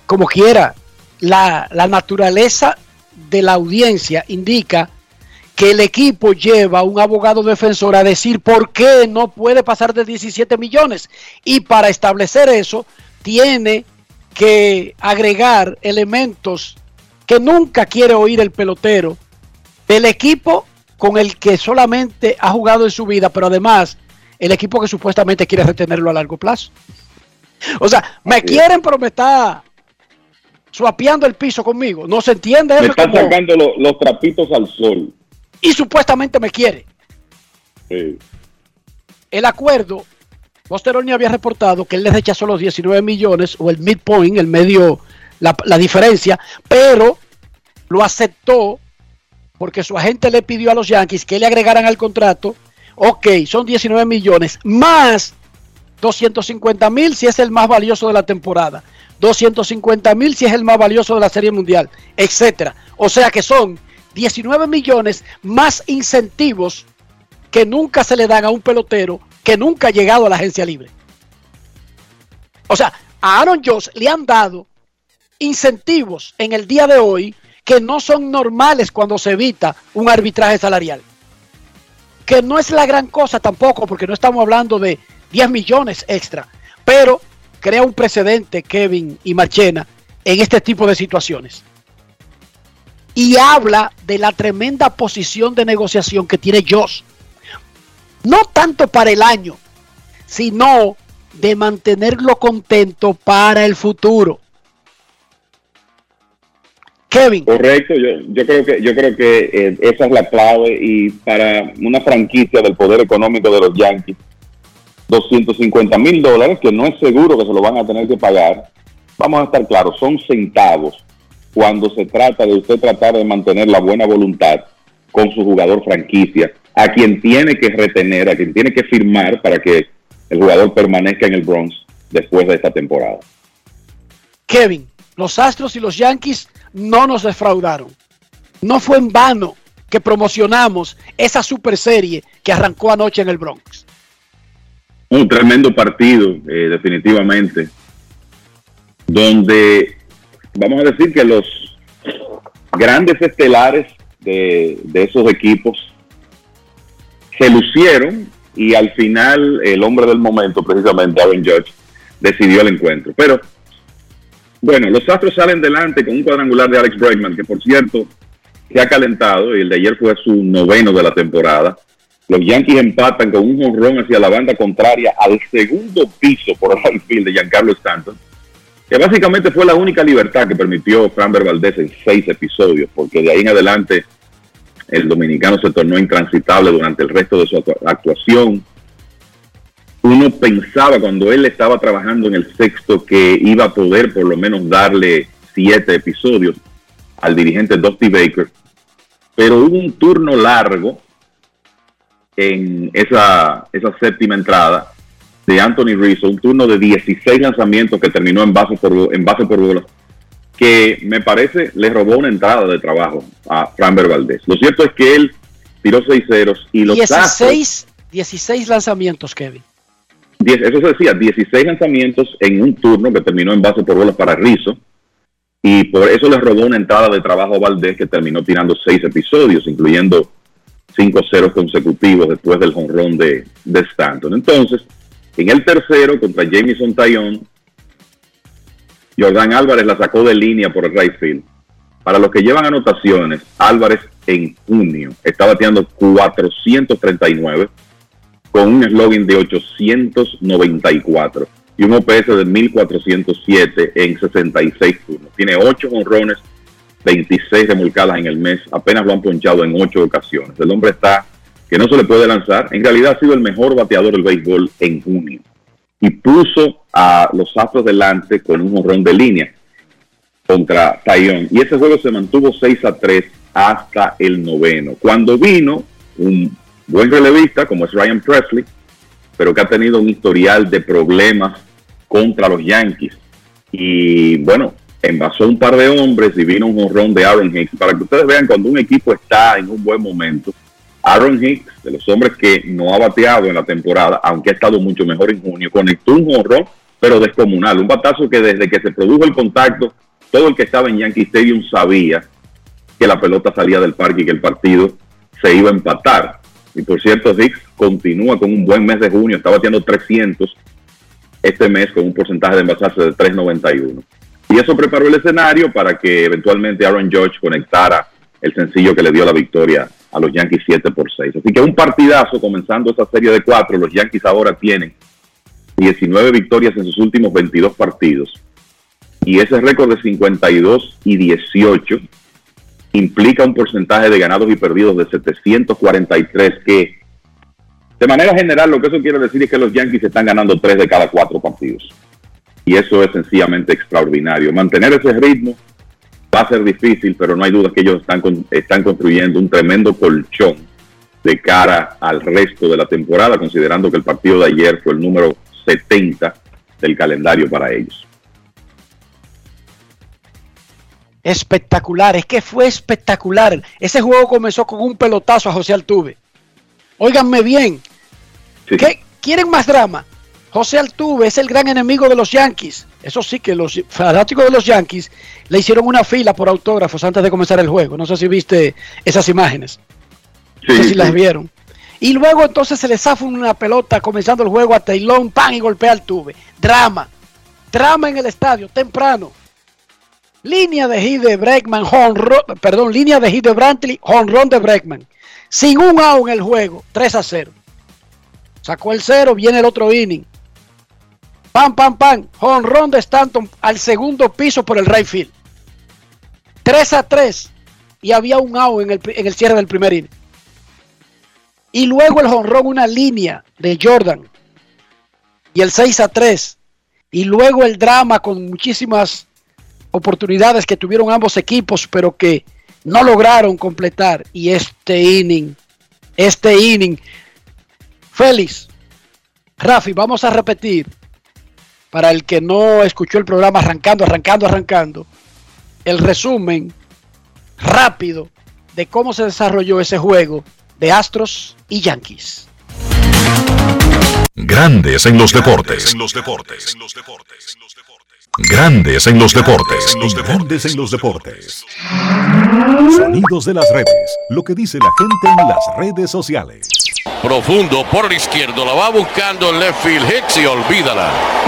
[SPEAKER 4] como quiera, la, la naturaleza de la audiencia indica que el equipo lleva un abogado defensor a decir por qué no puede pasar de 17 millones. Y para establecer eso, tiene que agregar elementos que nunca quiere oír el pelotero del equipo con el que solamente ha jugado en su vida, pero además el equipo que supuestamente quiere retenerlo a largo plazo. O sea, me quieren, pero me está suapeando el piso conmigo. No se entiende
[SPEAKER 32] Me
[SPEAKER 4] eso.
[SPEAKER 32] están
[SPEAKER 4] como-
[SPEAKER 32] sacando lo- los trapitos al sol.
[SPEAKER 4] Y supuestamente me quiere.
[SPEAKER 32] Sí.
[SPEAKER 4] El acuerdo, Posteroni había reportado que él le rechazó los 19 millones o el midpoint, el medio, la, la diferencia, pero lo aceptó porque su agente le pidió a los Yankees que le agregaran al contrato, ok, son 19 millones, más 250 mil si es el más valioso de la temporada, 250 mil si es el más valioso de la Serie Mundial, etcétera. O sea que son 19 millones más incentivos que nunca se le dan a un pelotero que nunca ha llegado a la agencia libre. O sea, a Aaron Josh le han dado incentivos en el día de hoy que no son normales cuando se evita un arbitraje salarial. Que no es la gran cosa tampoco, porque no estamos hablando de 10 millones extra, pero crea un precedente, Kevin y Marchena, en este tipo de situaciones. Y habla de la tremenda posición de negociación que tiene Josh. No tanto para el año, sino de mantenerlo contento para el futuro. Kevin.
[SPEAKER 32] Correcto, yo, yo creo que yo creo que eh, esa es la clave y para una franquicia del poder económico de los Yankees, 250 mil dólares, que no es seguro que se lo van a tener que pagar, vamos a estar claros, son centavos cuando se trata de usted tratar de mantener la buena voluntad con su jugador franquicia, a quien tiene que retener, a quien tiene que firmar para que el jugador permanezca en el Bronx después de esta temporada.
[SPEAKER 4] Kevin, los Astros y los Yankees no nos defraudaron. No fue en vano que promocionamos esa super serie que arrancó anoche en el Bronx.
[SPEAKER 32] Un tremendo partido, eh, definitivamente, donde vamos a decir que los grandes estelares de, esos equipos se lucieron y al final el hombre del momento, precisamente Aaron Judge, decidió el encuentro. Pero bueno, los Astros salen delante con un cuadrangular de Alex Bregman, que por cierto se ha calentado y el de ayer fue su noveno de la temporada. Los Yankees empatan con un jonrón hacia la banda contraria al segundo piso por el [LAUGHS] outfield de Giancarlo Stanton, que básicamente fue la única libertad que permitió Framber Valdez en seis episodios, porque de ahí en adelante el dominicano se tornó intransitable durante el resto de su actua- actuación. Uno pensaba cuando él estaba trabajando en el sexto que iba a poder por lo menos darle siete episodios al dirigente Dusty Baker, pero hubo un turno largo en esa, esa séptima entrada de Anthony Rizzo, un turno de 16 lanzamientos que terminó en base por, en base por bolas, que me parece le robó una entrada de trabajo a Framber Valdez. Lo cierto es que él tiró seis ceros y los Astros,
[SPEAKER 4] 16, 16 lanzamientos, Kevin.
[SPEAKER 32] eso se decía, 16 lanzamientos en un turno que terminó en base por bolas para Rizzo. y por eso le robó una entrada de trabajo a Valdés que terminó tirando seis episodios, incluyendo cinco ceros consecutivos después del jonrón de, de Stanton. Entonces, en el tercero contra Jameson Taillon, Jordan Álvarez la sacó de línea por el right field. Para los que llevan anotaciones, Álvarez en junio está bateando 439 con un slogan de 894 y un OPS de 1407 en 66 turnos. Tiene 8 honrones, 26 remolcadas en el mes, apenas lo han ponchado en 8 ocasiones. El hombre está que no se le puede lanzar. En realidad ha sido el mejor bateador del béisbol en junio y puso a los Astros delante con un honrón de línea contra Taillon. Y ese juego se mantuvo 6 a 3 hasta el noveno. Cuando vino un buen relevista como es Ryan Presley, pero que ha tenido un historial de problemas contra los Yankees. Y bueno, envasó un par de hombres y vino un honrón de Aaron Hicks. Para que ustedes vean cuando un equipo está en un buen momento. Aaron Hicks, de los hombres que no ha bateado en la temporada, aunque ha estado mucho mejor en junio, conectó un honrón, pero descomunal. Un batazo que desde que se produjo el contacto, todo el que estaba en Yankee Stadium sabía que la pelota salía del parque y que el partido se iba a empatar. Y por cierto, Hicks continúa con un buen mes de junio, está bateando 300 este mes con un porcentaje de envasarse de 3.91. Y eso preparó el escenario para que eventualmente Aaron George conectara el sencillo que le dio la victoria a los Yankees 7 por 6. Así que un partidazo comenzando esta serie de cuatro. Los Yankees ahora tienen 19 victorias en sus últimos 22 partidos. Y ese récord de 52 y 18 implica un porcentaje de ganados y perdidos de 743 que de manera general lo que eso quiere decir es que los Yankees están ganando 3 de cada 4 partidos. Y eso es sencillamente extraordinario. Mantener ese ritmo va a ser difícil, pero no hay duda que ellos están, están construyendo un tremendo colchón de cara al resto de la temporada, considerando que el partido de ayer fue el número 70 del calendario para ellos.
[SPEAKER 4] Espectacular, es que fue espectacular. Ese juego comenzó con un pelotazo a José Altuve. Óiganme bien. ¿Qué? ¿Quieren más drama? José Altuve es el gran enemigo de los Yankees. Eso sí que los fanáticos de los Yankees le hicieron una fila por autógrafos antes de comenzar el juego. No sé si viste esas imágenes. No sé si las vieron. Y luego entonces se le zafa una pelota comenzando el juego a Taylor, pan y golpea al Altuve. Drama. Drama en el estadio, temprano. Línea de hit de Breckman, perdón, línea de hit de Brantley, honrón de Breckman. Sin un out en el juego, 3 a 0. Sacó el 0, viene el otro inning. Pam, pam, pam. Honrón de Stanton al segundo piso por el right field. 3 a 3. Y había un out en el, en el cierre del primer inning. Y luego el honrón, una línea de Jordan. Y el 6 a 3. Y luego el drama con muchísimas oportunidades que tuvieron ambos equipos, pero que no lograron completar. Y este inning, este inning. Félix, Rafi, vamos a repetir para el que no escuchó el programa arrancando, arrancando, arrancando, el resumen rápido de cómo se desarrolló ese juego de Astros y Yankees.
[SPEAKER 1] Grandes en los deportes. En los deportes. Grandes en los deportes. Grandes en los deportes.
[SPEAKER 33] Sonidos de las redes. Lo que dice la gente en las redes sociales.
[SPEAKER 31] Profundo por el izquierdo. La va buscando el left field. Hicks y olvídala.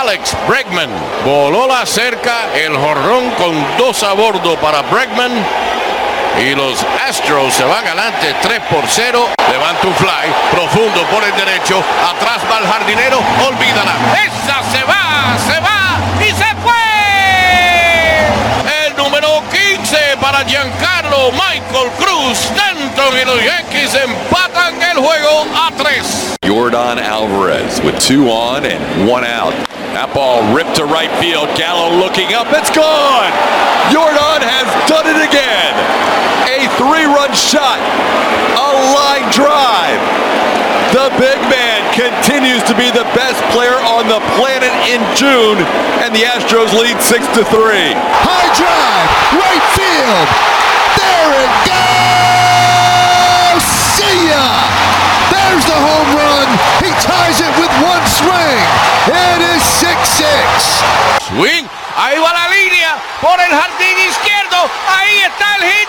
[SPEAKER 31] Alex Bregman voló la cerca. El jorrón con dos a bordo para Bregman. Y los Astros se van adelante 3 por 0. Levanta un fly profundo por el derecho. Atrás va el jardinero. Olvídala. Esa se va, se va y se fue. El número 15 para Giancarlo Michael Cruz. Stanton y los Yankees empatan el juego a 3.
[SPEAKER 34] Jordan Alvarez with two on and one out. That ball ripped to right field. Gallo looking up. It's gone. Jordan has done it again. A three-run shot. A line drive. The big man continues to be the best player on the planet in June, and the Astros lead 6 to 3.
[SPEAKER 35] High drive, right field. See ya. There's the home run. He ties it with one swing. It is 6 6.
[SPEAKER 31] Swing. Ahí va la línea por el jardín izquierdo. Ahí está el hit.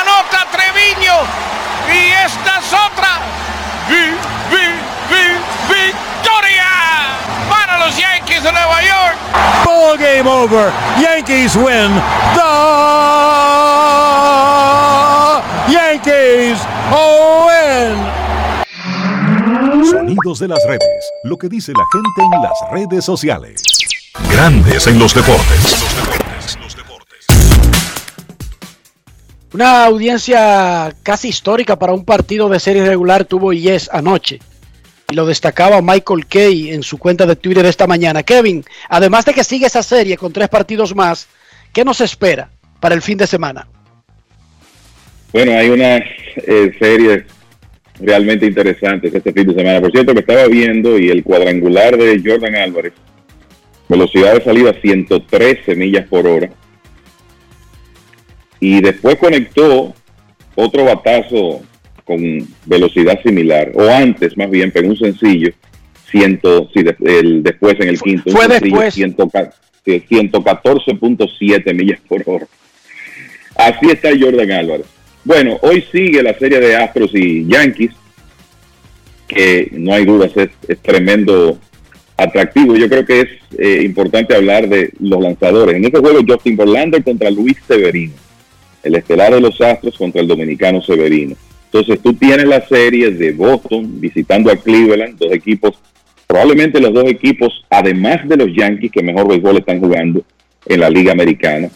[SPEAKER 31] Anota Treviño. Y esta es otra. Vi, vi, vi, victoria para los Yankees de Nueva York.
[SPEAKER 36] Ball game over. Yankees win. The Yankees win.
[SPEAKER 33] Sonidos de las redes. Lo que dice la gente en las redes sociales.
[SPEAKER 1] Grandes en los deportes.
[SPEAKER 4] Una audiencia casi histórica para un partido de serie regular tuvo Yes anoche. Y lo destacaba Michael Kay en su cuenta de Twitter esta mañana. Kevin, además de que sigue esa serie con tres partidos más, ¿qué nos espera para el fin de semana?
[SPEAKER 32] Bueno, hay unas eh, series realmente interesantes este fin de semana. Por cierto, que estaba viendo y el cuadrangular de Jordan Álvarez, velocidad de salida 113 millas por hora. Y después conectó otro batazo con velocidad similar, o antes más bien, pegó un sencillo, ciento, sí, de- el, después en el quinto, un
[SPEAKER 4] fue
[SPEAKER 32] sencillo. 100 sí, 114.7 millas por hora. Así está Jordan Álvarez. Bueno, hoy sigue la serie de Astros y Yankees, que no hay dudas es, tremendo atractivo. Yo creo que es eh, importante hablar de los lanzadores. En este juego, Justin Verlander contra Luis Severino, el estelar de los Astros contra el dominicano Severino. Entonces tú tienes la serie de Boston visitando a Cleveland, dos equipos, probablemente los dos equipos, además de los Yankees, que mejor béisbol están jugando en la Liga Americana.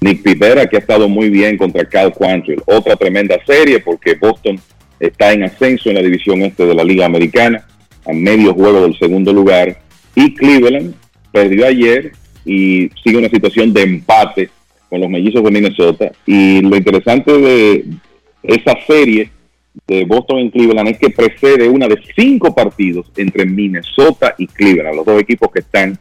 [SPEAKER 32] Nick Pivera, que ha estado muy bien contra Cal Quantrill. Otra tremenda serie porque Boston está en ascenso en la división este de la Liga Americana, a medio juego del segundo lugar. Y Cleveland perdió ayer y sigue una situación de empate con los mellizos de Minnesota. Y lo interesante de esa serie de Boston en Cleveland es que precede una de cinco partidos entre Minnesota y Cleveland, los dos equipos que están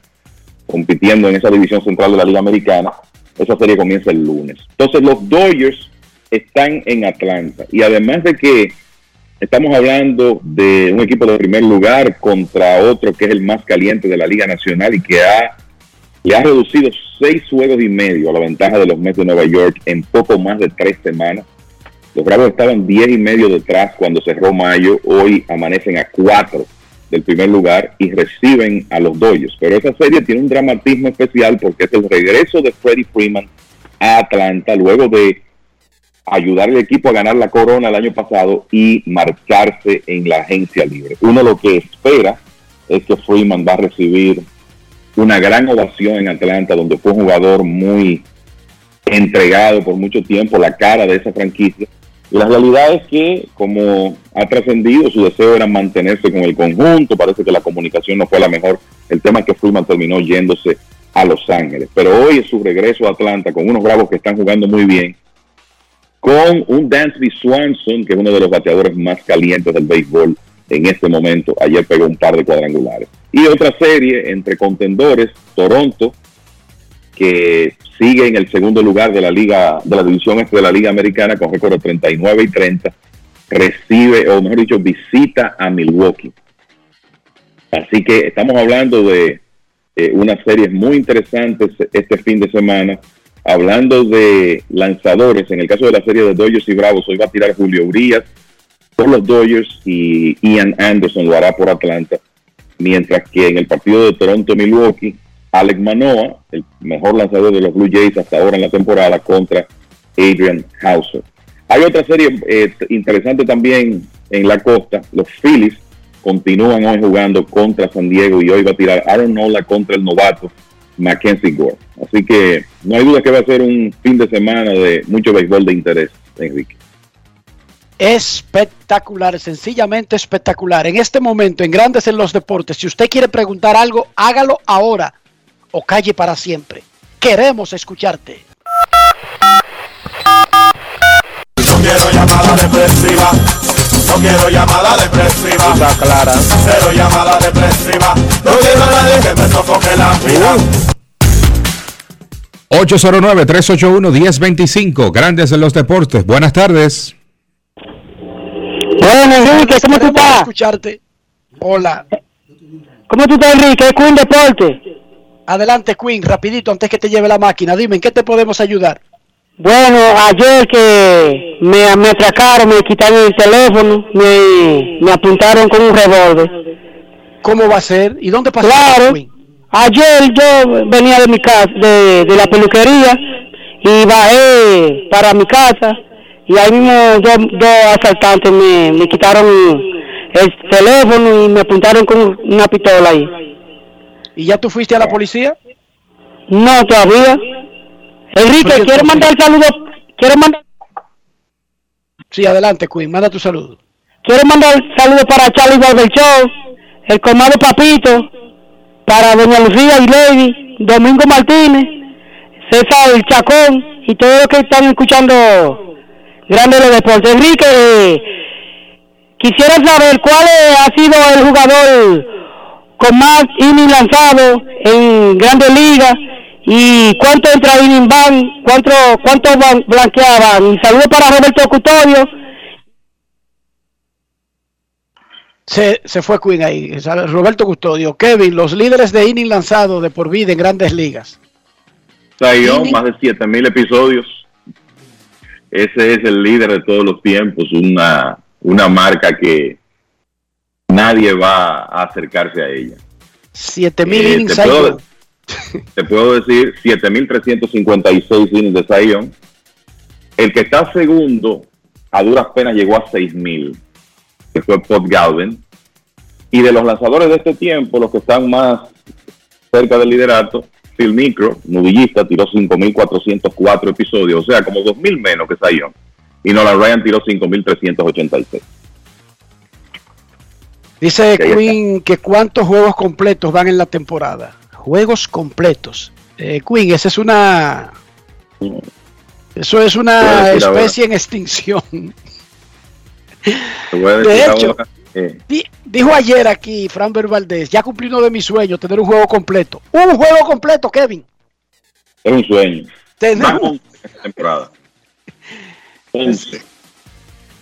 [SPEAKER 32] compitiendo en esa división central de la Liga Americana. Esa serie comienza el lunes. Entonces los Dodgers están en Atlanta y además de que estamos hablando de un equipo de primer lugar contra otro que es el más caliente de la Liga Nacional y que ha, le ha reducido seis juegos y medio a la ventaja de los Mets de Nueva York en poco más de tres semanas. Los Bravos estaban diez y medio detrás cuando cerró mayo, hoy amanecen a cuatro del primer lugar y reciben a los Dodgers. Pero esa serie tiene un dramatismo especial porque es el regreso de Freddie Freeman a Atlanta luego de ayudar al equipo a ganar la corona el año pasado y marcharse en la agencia libre. Uno lo que espera es que Freeman va a recibir una gran ovación en Atlanta, donde fue un jugador muy entregado por mucho tiempo, la cara de esa franquicia. La realidad es que, como ha trascendido, su deseo era mantenerse con el conjunto, parece que la comunicación no fue la mejor. El tema es que Freeman terminó yéndose a Los Ángeles. Pero hoy es su regreso a Atlanta con unos bravos que están jugando muy bien, con un Dansby Swanson, que es uno de los bateadores más calientes del béisbol en este momento. Ayer pegó un par de cuadrangulares. Y otra serie entre contendores, Toronto, que sigue en el segundo lugar de la liga, de la división este de la Liga Americana con récord de 39 y 30, recibe, o mejor dicho, visita a Milwaukee. Así que estamos hablando de eh, unas series muy interesantes este fin de semana. Hablando de lanzadores, en el caso de la serie de Dodgers y Bravos, hoy va a tirar Julio Urias por los Dodgers y Ian Anderson lo hará por Atlanta. Mientras que en el partido de Toronto-Milwaukee, Alec Manoa, el mejor lanzador de los Blue Jays hasta ahora en la temporada, contra Adrian Hauser. Hay otra serie eh, interesante también en la costa. Los Phillies continúan hoy jugando contra San Diego y hoy va a tirar Aaron Nola contra el novato Mackenzie Gore. Así que no hay duda que va a ser un fin de semana de mucho béisbol de interés, Enrique.
[SPEAKER 4] Espectacular, sencillamente espectacular. En este momento, en Grandes en los Deportes, si usted quiere preguntar algo, hágalo ahora o calle para siempre. Queremos escucharte.
[SPEAKER 37] No quiero llamada depresiva. No quiero llamada depresiva. Está clara. Cero llamada depresiva. No quiero a nadie que me sofoque la vida.
[SPEAKER 2] 809-381-1025, Grandes en los Deportes. Buenas tardes.
[SPEAKER 4] Bueno, Enrique, ¿cómo tú estás? escucharte. Hola.
[SPEAKER 20] ¿Cómo tú estás, Enrique? Es Queen Deporte.
[SPEAKER 4] Adelante, Queen, rapidito, antes que te lleve la máquina. Dime, ¿en qué te podemos ayudar?
[SPEAKER 20] Bueno, ayer que me, me atracaron, me quitaron el teléfono, me, me apuntaron con un revólver.
[SPEAKER 4] ¿Cómo va a ser? ¿Y dónde pasó?
[SPEAKER 20] Claro,
[SPEAKER 4] Queen?
[SPEAKER 20] ayer yo venía de mi casa, de, de la peluquería, y bajé para mi casa, y ahí mismo dos, dos asaltantes me, me quitaron el teléfono y me apuntaron con una pistola ahí.
[SPEAKER 4] ¿Y ya tú fuiste a la policía?
[SPEAKER 20] No, todavía. Enrique, quiero mandar saludos, quiero mandar,
[SPEAKER 4] Sí, adelante, Queen, manda tu saludo.
[SPEAKER 20] quiero mandar saludos para Charlie Barber Show, el comado Papito, para Doña Lucía y Lady, Domingo Martínez, César el Chacón y todos los que están escuchando Grandes de Deportes. Enrique, eh, quisiera saber cuál ha sido el jugador con más innings lanzado en Grandes Ligas y cuánto entra inning van, cuánto, cuánto ban- blanqueaban. Y saludos para Roberto Custodio.
[SPEAKER 4] Se, se fue Queen ahí. Roberto Custodio. Kevin, los líderes de inning lanzado de por vida en grandes ligas.
[SPEAKER 32] Zion, más de 7000 episodios. Ese es el líder de todos los tiempos, una, una marca que nadie va a acercarse a ella.
[SPEAKER 4] 7000
[SPEAKER 32] Eh,
[SPEAKER 4] innings.
[SPEAKER 32] te, puedo, [LAUGHS] te puedo decir 7.356 innings de Zion. El que está segundo, a duras penas llegó a 6.000, que fue Pod Galvin. Y de los lanzadores de este tiempo, los que están más cerca del liderato, Phil Micro, nudillista, tiró 5.404 episodios, o sea, como 2.000 menos que Zion. Y Nolan Ryan tiró 5.386.
[SPEAKER 4] Dice. Queen que cuántos juegos completos van en la temporada. Juegos completos. Eh, Queen, esa es una. Eso es una
[SPEAKER 32] ahora.
[SPEAKER 4] especie en extinción. De hecho,
[SPEAKER 32] ahora, eh,
[SPEAKER 4] Di- Dijo ayer aquí Fran Valdés, ya cumplí uno de mis sueños, tener un juego completo. Un juego completo, Kevin.
[SPEAKER 32] es un sueño.
[SPEAKER 4] Tener un-
[SPEAKER 32] 11 esta temporada. [LAUGHS] 11.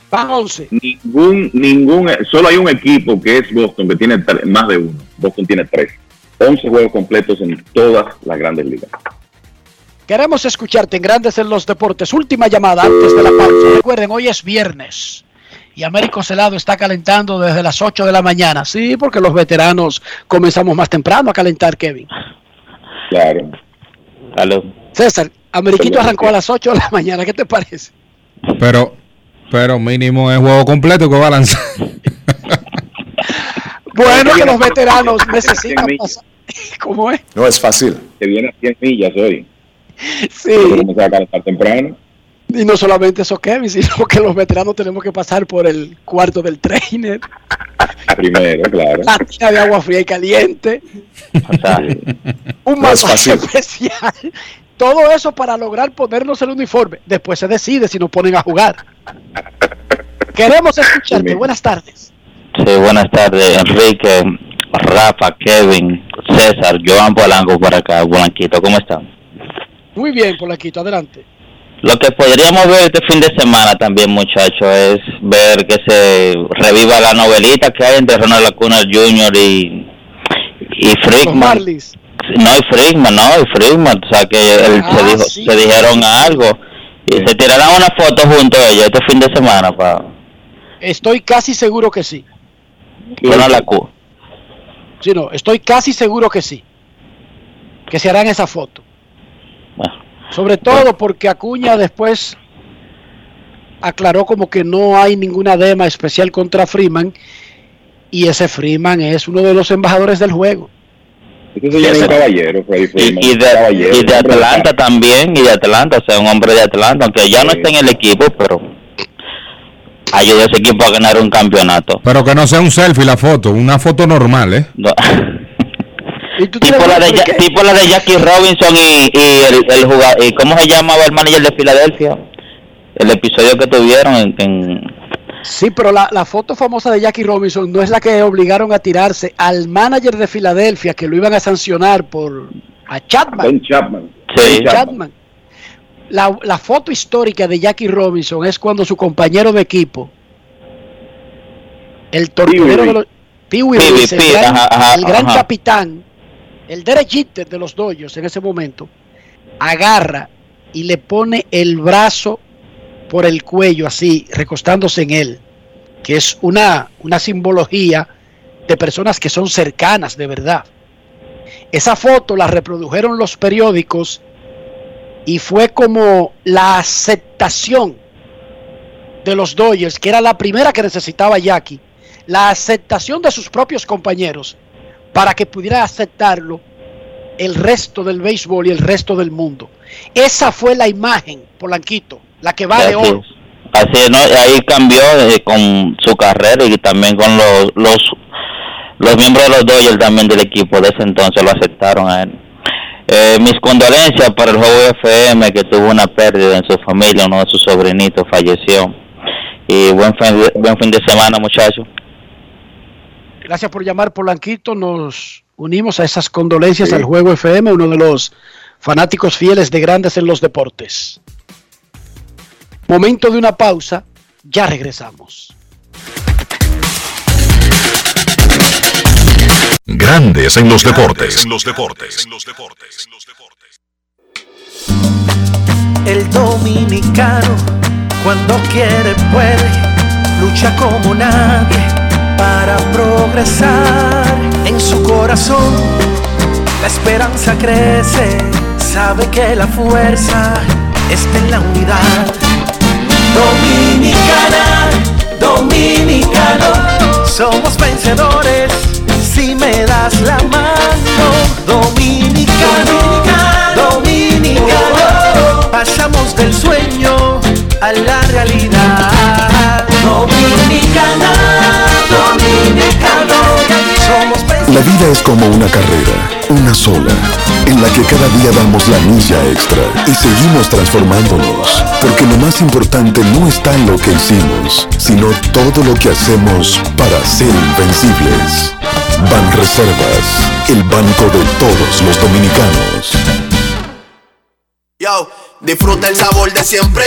[SPEAKER 4] Van 11.
[SPEAKER 32] Ningún, ningún, solo hay un equipo que es Boston que tiene más de uno. Boston tiene tres. 11 juegos completos en todas las grandes ligas.
[SPEAKER 4] Queremos escucharte en Grandes en los Deportes. Última llamada antes de la pausa. Recuerden, hoy es viernes y Américo Celado está calentando desde las 8 de la mañana. Sí, porque los veteranos comenzamos más temprano a calentar, Kevin.
[SPEAKER 32] Claro.
[SPEAKER 4] César, Ameriquito arrancó a las 8 de la mañana. ¿Qué te parece?
[SPEAKER 2] Pero, pero mínimo es juego completo que va a lanzar. [LAUGHS]
[SPEAKER 4] Bueno, que los veteranos necesitan pasar. [LAUGHS] ¿Cómo es?
[SPEAKER 32] No es fácil. Que viene a 100 millas hoy.
[SPEAKER 4] Sí.
[SPEAKER 32] Comenzar a calentar temprano.
[SPEAKER 4] Y no solamente eso, Kevin, sino que los veteranos tenemos que pasar por el cuarto del trainer, [LAUGHS]
[SPEAKER 32] Primero, claro.
[SPEAKER 4] la tina de agua fría y caliente, un
[SPEAKER 32] No
[SPEAKER 4] masaje
[SPEAKER 32] fácil.
[SPEAKER 4] especial. Todo eso para lograr ponernos el uniforme. Después se decide si nos ponen a jugar. Queremos escucharte. Buenas tardes.
[SPEAKER 38] Sí, buenas tardes, Enrique, Rafa, Kevin, César, Joan Polanco por acá, Blanquito, ¿cómo están?
[SPEAKER 4] Muy bien, Polaquito, adelante.
[SPEAKER 38] Lo que podríamos ver este fin de semana también, muchachos, es ver que se reviva la novelita que hay entre Ronald Acuna Jr. y, y
[SPEAKER 4] Los
[SPEAKER 38] Frickman.
[SPEAKER 4] Marlins.
[SPEAKER 38] No, y Frickman, no, y Frickman, o sea que él
[SPEAKER 4] Ah,
[SPEAKER 38] se, dijo,
[SPEAKER 4] sí.
[SPEAKER 38] se dijeron algo y se tirarán una foto juntos ellos este fin de semana para
[SPEAKER 4] Estoy casi seguro que sí.
[SPEAKER 38] Ronald Acuna.
[SPEAKER 4] Sí, no, estoy casi seguro que sí. Que se harán esa foto. Sobre todo porque Acuña después aclaró como que no hay ninguna dema especial contra Freeman y ese Freeman es uno de los embajadores del juego.
[SPEAKER 32] Ese señor es un caballero, Freddy Freeman.
[SPEAKER 38] y de,
[SPEAKER 32] caballero,
[SPEAKER 38] y de
[SPEAKER 32] hombre
[SPEAKER 38] Atlanta también, y de Atlanta, o sea, un hombre de Atlanta, aunque ya no está en el equipo, pero ayudó a ese equipo a ganar un campeonato.
[SPEAKER 2] Pero que no sea un selfie la foto, una foto normal, ¿eh?
[SPEAKER 38] No. [LAUGHS] tipo, la de, tipo la de Jackie Robinson y, y el, el jugador, y ¿cómo se llamaba el manager de Filadelfia? El episodio que tuvieron en, en-
[SPEAKER 4] Sí, pero la, la foto famosa de Jackie Robinson no es la que obligaron a tirarse al manager de Filadelfia que lo iban a sancionar por a Chapman.
[SPEAKER 32] Ben Chapman.
[SPEAKER 38] Sí.
[SPEAKER 4] Chapman. La, la foto histórica de Jackie Robinson es cuando su compañero de equipo, el torpedero de los Pee Wee el
[SPEAKER 38] Pee,
[SPEAKER 4] gran,
[SPEAKER 38] ajá, ajá,
[SPEAKER 4] el gran
[SPEAKER 38] ajá.
[SPEAKER 4] capitán, el derechito de los doyos en ese momento, agarra y le pone el brazo por el cuello, así, recostándose en él, que es una, una simbología de personas que son cercanas de verdad. Esa foto la reprodujeron los periódicos y fue como la aceptación de los Dodgers, que era la primera que necesitaba Jackie, la aceptación de sus propios compañeros para que pudiera aceptarlo el resto del béisbol y el resto del mundo. Esa fue la imagen, Polanquito, la que va de oro.
[SPEAKER 38] Así ¿no? ahí cambió eh, con su carrera y también con los, los, los miembros de los Dodgers también del equipo de ese entonces lo aceptaron a él. Eh, mis condolencias para el juego FM que tuvo una pérdida en su familia, uno de sus sobrinitos falleció. Y buen fin, buen fin de semana, muchachos.
[SPEAKER 4] Gracias por llamar, Polanquito. Nos unimos a esas condolencias al Juego FM, uno de los fanáticos fieles de grandes en los deportes. Momento de una pausa, ya regresamos.
[SPEAKER 1] Grandes en los deportes.
[SPEAKER 39] En los deportes. En los deportes.
[SPEAKER 14] El dominicano, cuando quiere, puede, lucha como nadie para progresar. En su corazón, la esperanza crece, sabe que la fuerza está en la unidad. Dominicana, dominicano, somos vencedores si me das la mano. Dominicano, dominicano, pasamos del sueño a la realidad. Dominicana,
[SPEAKER 40] La vida es como una carrera, una sola, en la que cada día damos la milla extra y seguimos transformándonos, porque lo más importante no está en lo que hicimos, sino todo lo que hacemos para ser invencibles. Ban Reservas, el banco de todos los dominicanos.
[SPEAKER 16] Yo, disfruta el sabor de siempre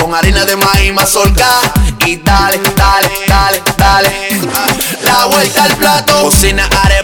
[SPEAKER 16] con harina de maíz mazorca y dale, dale, dale, dale. La vuelta al plato, cocina arepa,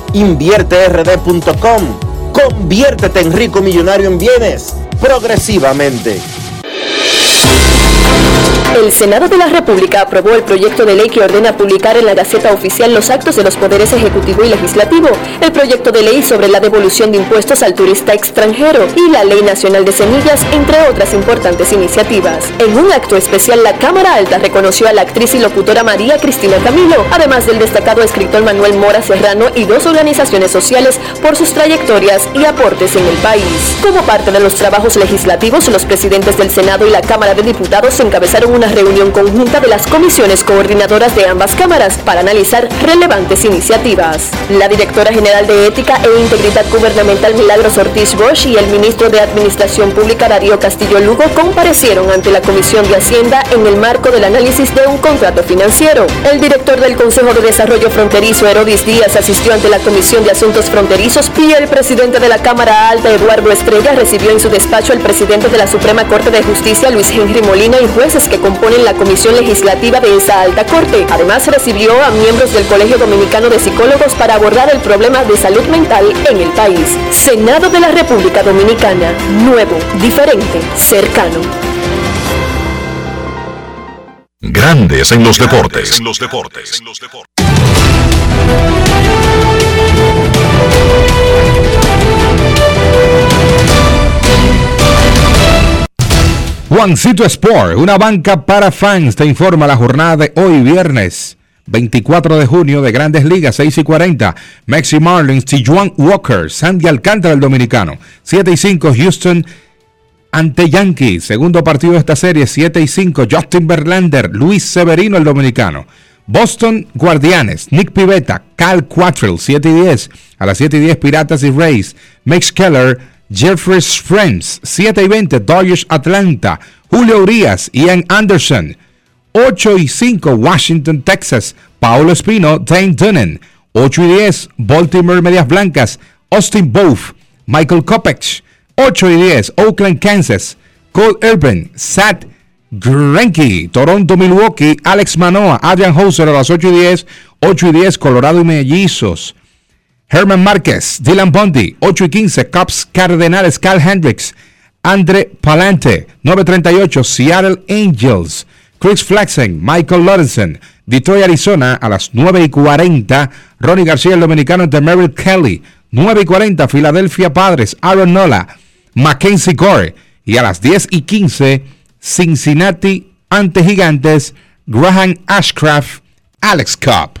[SPEAKER 18] invierterd.com. Conviértete en rico millonario en bienes progresivamente.
[SPEAKER 41] El Senado de la República aprobó el proyecto de ley que ordena publicar en la Gaceta Oficial los actos de los poderes ejecutivo y legislativo, el proyecto de ley sobre la devolución de impuestos al turista extranjero y la Ley Nacional de Semillas, entre otras importantes iniciativas. En un acto especial, la Cámara Alta reconoció a la actriz y locutora María Cristina Camilo, además del destacado escritor Manuel Mora Serrano y dos organizaciones sociales por sus trayectorias y aportes en el país. Como parte de los trabajos legislativos, los presidentes del Senado y la Cámara de Diputados encabezaron una reunión conjunta de las comisiones coordinadoras de ambas cámaras para analizar relevantes iniciativas. La directora general de Ética e Integridad Gubernamental Milagros Ortiz Bosch y el ministro de Administración Pública Darío Castillo Lugo comparecieron ante la Comisión de Hacienda en el marco del análisis de un contrato financiero. El director del Consejo de Desarrollo Fronterizo, Herodis Díaz, asistió ante la Comisión de Asuntos Fronterizos y el presidente de la Cámara Alta, Eduardo Estrella, recibió en su despacho al presidente de la Suprema Corte de Justicia, Luis Henry Molina, y jueces que componen la comisión legislativa de esa alta corte. Además, recibió a miembros del Colegio Dominicano de Psicólogos para abordar el problema de salud mental en el país. Senado de la República Dominicana. Nuevo, diferente, cercano.
[SPEAKER 1] Grandes en los deportes.
[SPEAKER 39] En los deportes. En los deportes.
[SPEAKER 2] Juancito Sport, una banca para fans, te informa la jornada de hoy viernes 24 de junio de Grandes Ligas, 6 y 40. Maxi Marlins, Tijuan Walker, Sandy Alcántara, el dominicano. 7 y 5, Houston ante Yankees. Segundo partido de esta serie, 7 y 5, Justin Verlander, Luis Severino, el dominicano. Boston Guardianes, Nick Pivetta, Cal Quattrell, 7 y 10. A las 7 y 10, Piratas y Rays, Max Keller, Jeffrey Friends, 7 y 20, Dodgers Atlanta, Julio Urias, Ian Anderson. 8 y 5, Washington, Texas, Paulo Espino, Dane Dunnan. 8 y 10, Baltimore Medias Blancas, Austin Booth, Michael Kopech. 8 y 10, Oakland, Kansas, Cole Urban, Sat Greinke, Toronto, Milwaukee, Alex Manoa, Adrian Hauser a las 8 y 10, 8 y 10, Colorado y Mellizos. Herman Márquez, Dylan Bundy, 8 y 15, Cubs Cardenales, Cal Hendricks, Andre Palante, 9.38, Seattle Angels, Chris Flexen, Michael Lorenzen, Detroit, Arizona, a las 9 y 40, Ronnie García, el dominicano, de Merrill Kelly, 9 y 40, Filadelfia Padres, Aaron Nola, Mackenzie Gore, y a las 10 y 15, Cincinnati ante Gigantes, Graham Ashcraft, Alex Cobb.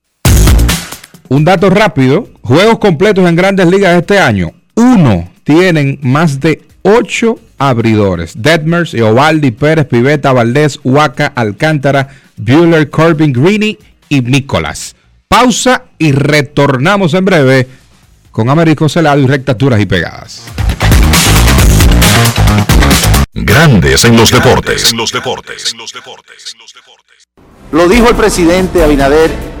[SPEAKER 2] Un dato rápido, juegos completos en grandes ligas este año. Uno tienen más de ocho abridores. Detmers, Eovaldi, Pérez, Piveta, Valdés, Huaca, Alcántara, Bueller, Corbin, Greeny y Nicolás. Pausa y retornamos en breve con Américo Celado y rectaturas y pegadas.
[SPEAKER 1] Grandes en los deportes. En los deportes.
[SPEAKER 33] Lo dijo el presidente Abinader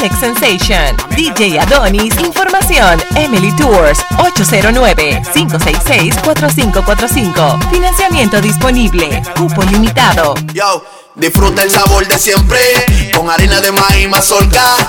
[SPEAKER 19] Alex Sensation, DJ Adonis, Información, Emily Tours, 809-566-4545. Financiamiento disponible, cupo limitado.
[SPEAKER 16] Yo, disfruta el sabor de siempre, con harina de maíz mazorca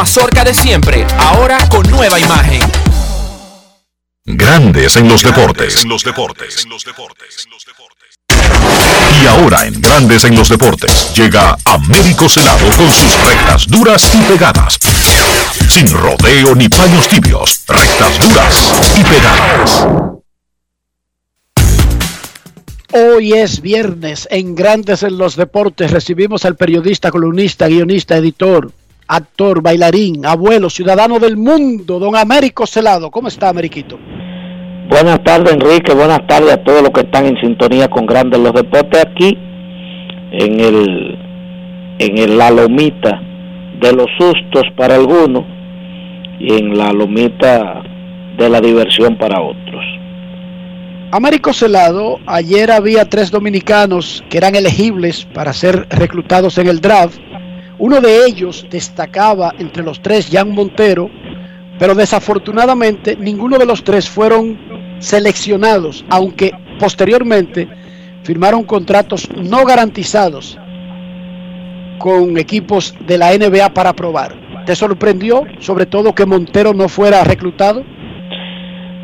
[SPEAKER 17] mazorca de siempre, ahora con nueva imagen.
[SPEAKER 1] Grandes en los deportes. los deportes. Y ahora en Grandes en los deportes llega Américo Celado con sus rectas duras y pegadas. Sin rodeo ni paños tibios, rectas duras y pegadas.
[SPEAKER 4] Hoy es viernes en Grandes en los Deportes. Recibimos al periodista, columnista, guionista, editor, actor, bailarín, abuelo, ciudadano del mundo, don Américo Celado. ¿Cómo está, Ameriquito?
[SPEAKER 42] Buenas tardes, Enrique. Buenas tardes a todos los que están en sintonía con Grandes los Deportes aquí en el en el, la lomita de los sustos para algunos y en la lomita de la diversión para otros.
[SPEAKER 4] Américo Celado, ayer había tres dominicanos que eran elegibles para ser reclutados en el draft. Uno de ellos destacaba entre los tres, Jan Montero, pero desafortunadamente ninguno de los tres fueron seleccionados, aunque posteriormente firmaron contratos no garantizados con equipos de la NBA para probar. ¿Te sorprendió sobre todo que Montero no fuera reclutado?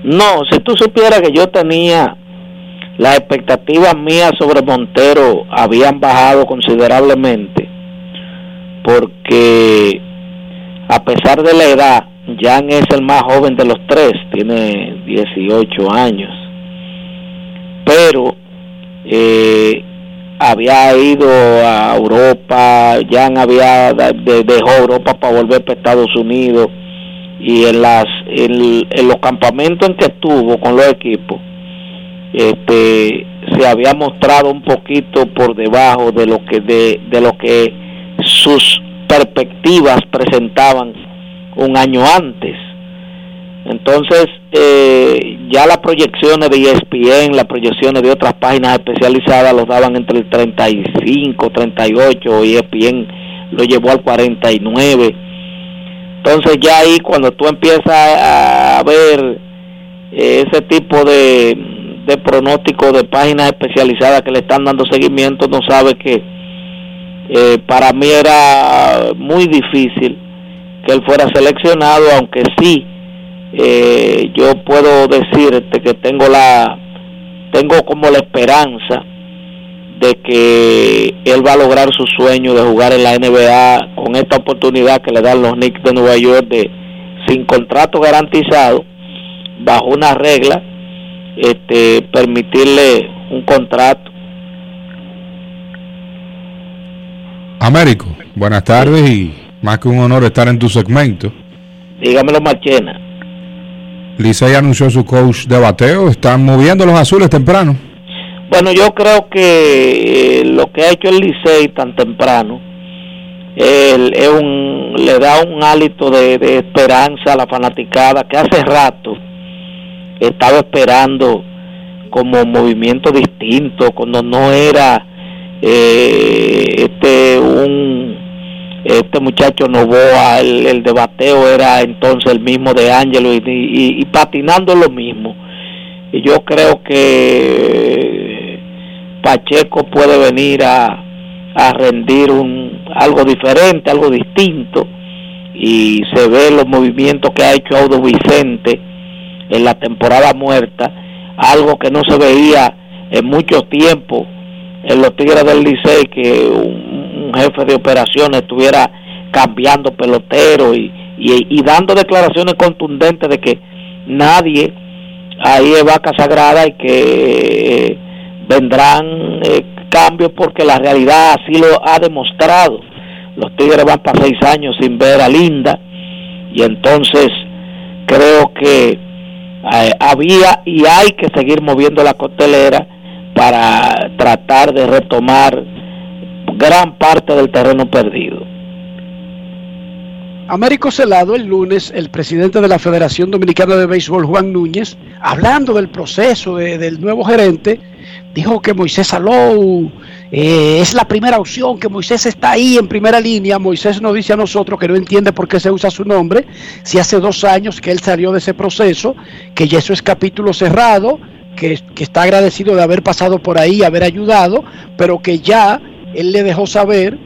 [SPEAKER 42] No, si tú supieras que yo tenía las expectativas mías sobre Montero habían bajado considerablemente porque a pesar de la edad, Jan es el más joven de los tres, tiene 18 años, pero eh, había ido a Europa, Jan había dejó Europa para volver para Estados Unidos y en las en, los campamentos en que estuvo con los equipos este se había mostrado un poquito por debajo de lo que de, de lo que sus perspectivas presentaban un año antes. Entonces eh, ya las proyecciones de ESPN las proyecciones de otras páginas especializadas los daban entre el 35 38 y ESPN lo llevó al 49 entonces ya ahí cuando tú empiezas a ver eh, ese tipo de, de pronóstico de páginas especializadas que le están dando seguimiento, no sabes que eh, para mí era muy difícil que él fuera seleccionado, aunque sí eh, yo puedo decirte que tengo la tengo como la esperanza de que él va a lograr su sueño de jugar en la NBA con esta oportunidad que le dan los Knicks de Nueva York de sin contrato garantizado bajo una regla este permitirle un contrato
[SPEAKER 2] Américo, buenas tardes y más que un honor estar en tu segmento.
[SPEAKER 42] Dígamelo, Machena.
[SPEAKER 2] Licey anunció su coach de bateo, están moviendo los azules temprano.
[SPEAKER 42] Bueno, yo creo que eh, lo que ha hecho el Licey tan temprano es un, le da un hálito de, esperanza a la fanaticada que hace rato estaba esperando como movimiento distinto, cuando no era eh, este un este muchacho Novoa, el, el debateo era entonces el mismo de Ángelo y, y, y patinando lo mismo. Y yo creo que Pacheco puede venir a, rendir un, algo diferente, algo distinto, y se ve los movimientos que ha hecho Audo Vicente en la temporada muerta, algo que no se veía en mucho tiempo en los Tigres del Licey, que un, jefe de operaciones estuviera cambiando pelotero y, y, dando declaraciones contundentes de que nadie ahí es vaca sagrada y que vendrán eh, cambios porque la realidad así lo ha demostrado. Los Tigres van para seis años sin ver a Linda y entonces creo que eh, había y hay que seguir moviendo la costelera para tratar de retomar gran parte del terreno perdido.
[SPEAKER 4] Américo Celado, el lunes, el presidente de la Federación Dominicana de Béisbol, Juan Núñez, hablando del proceso del nuevo gerente, dijo que Moisés Salou eh, es la primera opción, que Moisés está ahí en primera línea. Moisés nos dice a nosotros que no entiende por qué se usa su nombre, si hace dos años que él salió de ese proceso, que ya eso es capítulo cerrado, que, está agradecido de haber pasado por ahí, haber ayudado, pero que ya él le dejó saber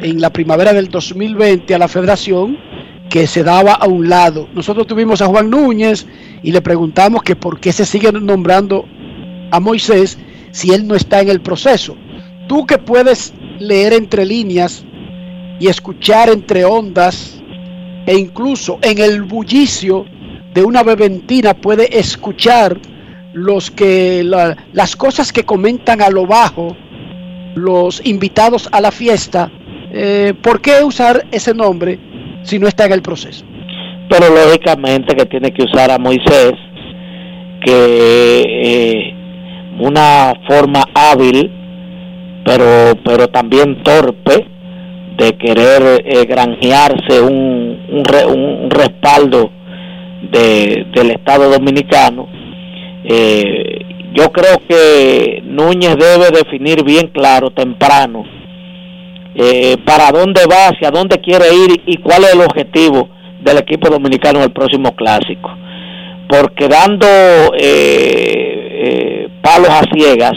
[SPEAKER 4] en la primavera del 2020 a la federación que se daba a un lado. Nosotros tuvimos a Juan Núñez y le preguntamos que por qué se sigue nombrando a Moisés si él no está en el proceso. Tú que puedes leer entre líneas y escuchar entre ondas e incluso en el bullicio de una beventina puede escuchar los que las cosas que comentan a lo bajo los invitados a la fiesta. Eh, ¿Por qué usar ese nombre si no está en el proceso?
[SPEAKER 42] Pero lógicamente que tiene que usar a Moisés, que eh, una forma hábil, pero, pero también torpe, de querer eh, granjearse un, un, respaldo de, del Estado Dominicano. Eh, yo creo que Núñez debe definir bien claro, temprano, eh, para dónde va, hacia dónde quiere ir y cuál es el objetivo del equipo dominicano en el próximo clásico. Porque dando palos a ciegas,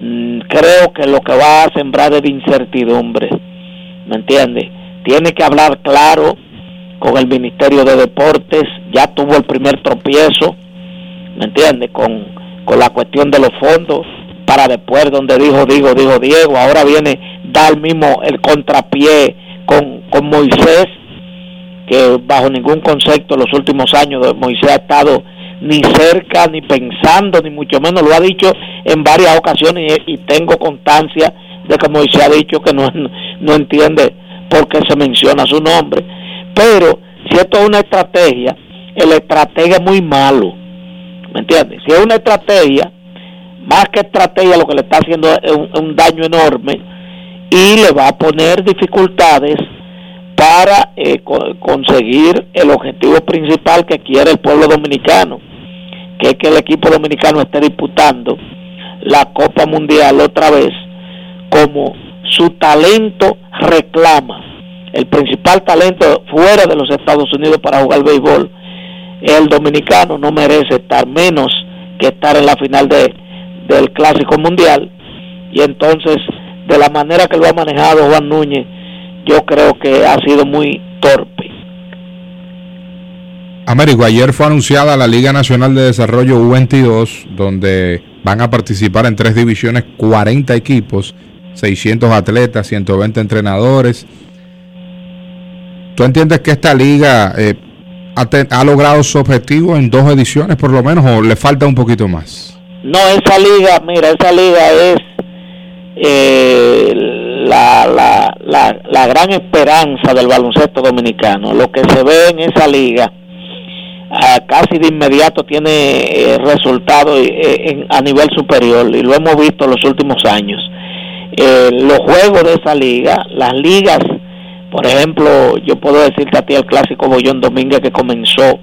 [SPEAKER 42] mm, creo que lo que va a sembrar es de incertidumbre ¿me entiende? Tiene que hablar claro con el Ministerio de Deportes, ya tuvo el primer tropiezo, ¿me entiende? Con, con la cuestión de los fondos, para después donde dijo, digo, dijo Diego, ahora viene dar mismo el contrapié con, con Moisés, que bajo ningún concepto en los últimos años Moisés ha estado ni cerca, ni pensando, ni mucho menos, lo ha dicho en varias ocasiones y, tengo constancia de que Moisés ha dicho que no, [LAUGHS] no entiende por qué se menciona su nombre. Pero si esto es una estrategia, el estrategia es muy malo. ¿Me entiendes? Si es una estrategia, más que estrategia, lo que le está haciendo es un, daño enorme y le va a poner dificultades para eh, conseguir el objetivo principal que quiere el pueblo dominicano, que es que el equipo dominicano esté disputando la Copa Mundial otra vez como su talento reclama. El principal talento fuera de los Estados Unidos para jugar béisbol, el dominicano no merece estar menos que estar en la final de, del Clásico Mundial. Y entonces, de la manera que lo ha manejado Juan Núñez, yo creo que ha sido muy torpe.
[SPEAKER 2] Américo, ayer fue anunciada la Liga Nacional de Desarrollo U22, donde van a participar en tres divisiones 40 equipos 600 atletas, 120 entrenadores. ¿Tú entiendes que esta liga eh, ha, logrado su objetivo en dos ediciones por lo menos o le falta un poquito más?
[SPEAKER 42] No, esa liga, mira, esa liga es eh, la, la, la, gran esperanza del baloncesto dominicano. Lo que se ve en esa liga ah, casi de inmediato tiene eh, resultados a nivel superior y lo hemos visto en los últimos años. Eh, los juegos de esa liga, las ligas, por ejemplo, yo puedo decirte a ti el clásico Bollón Domínguez que comenzó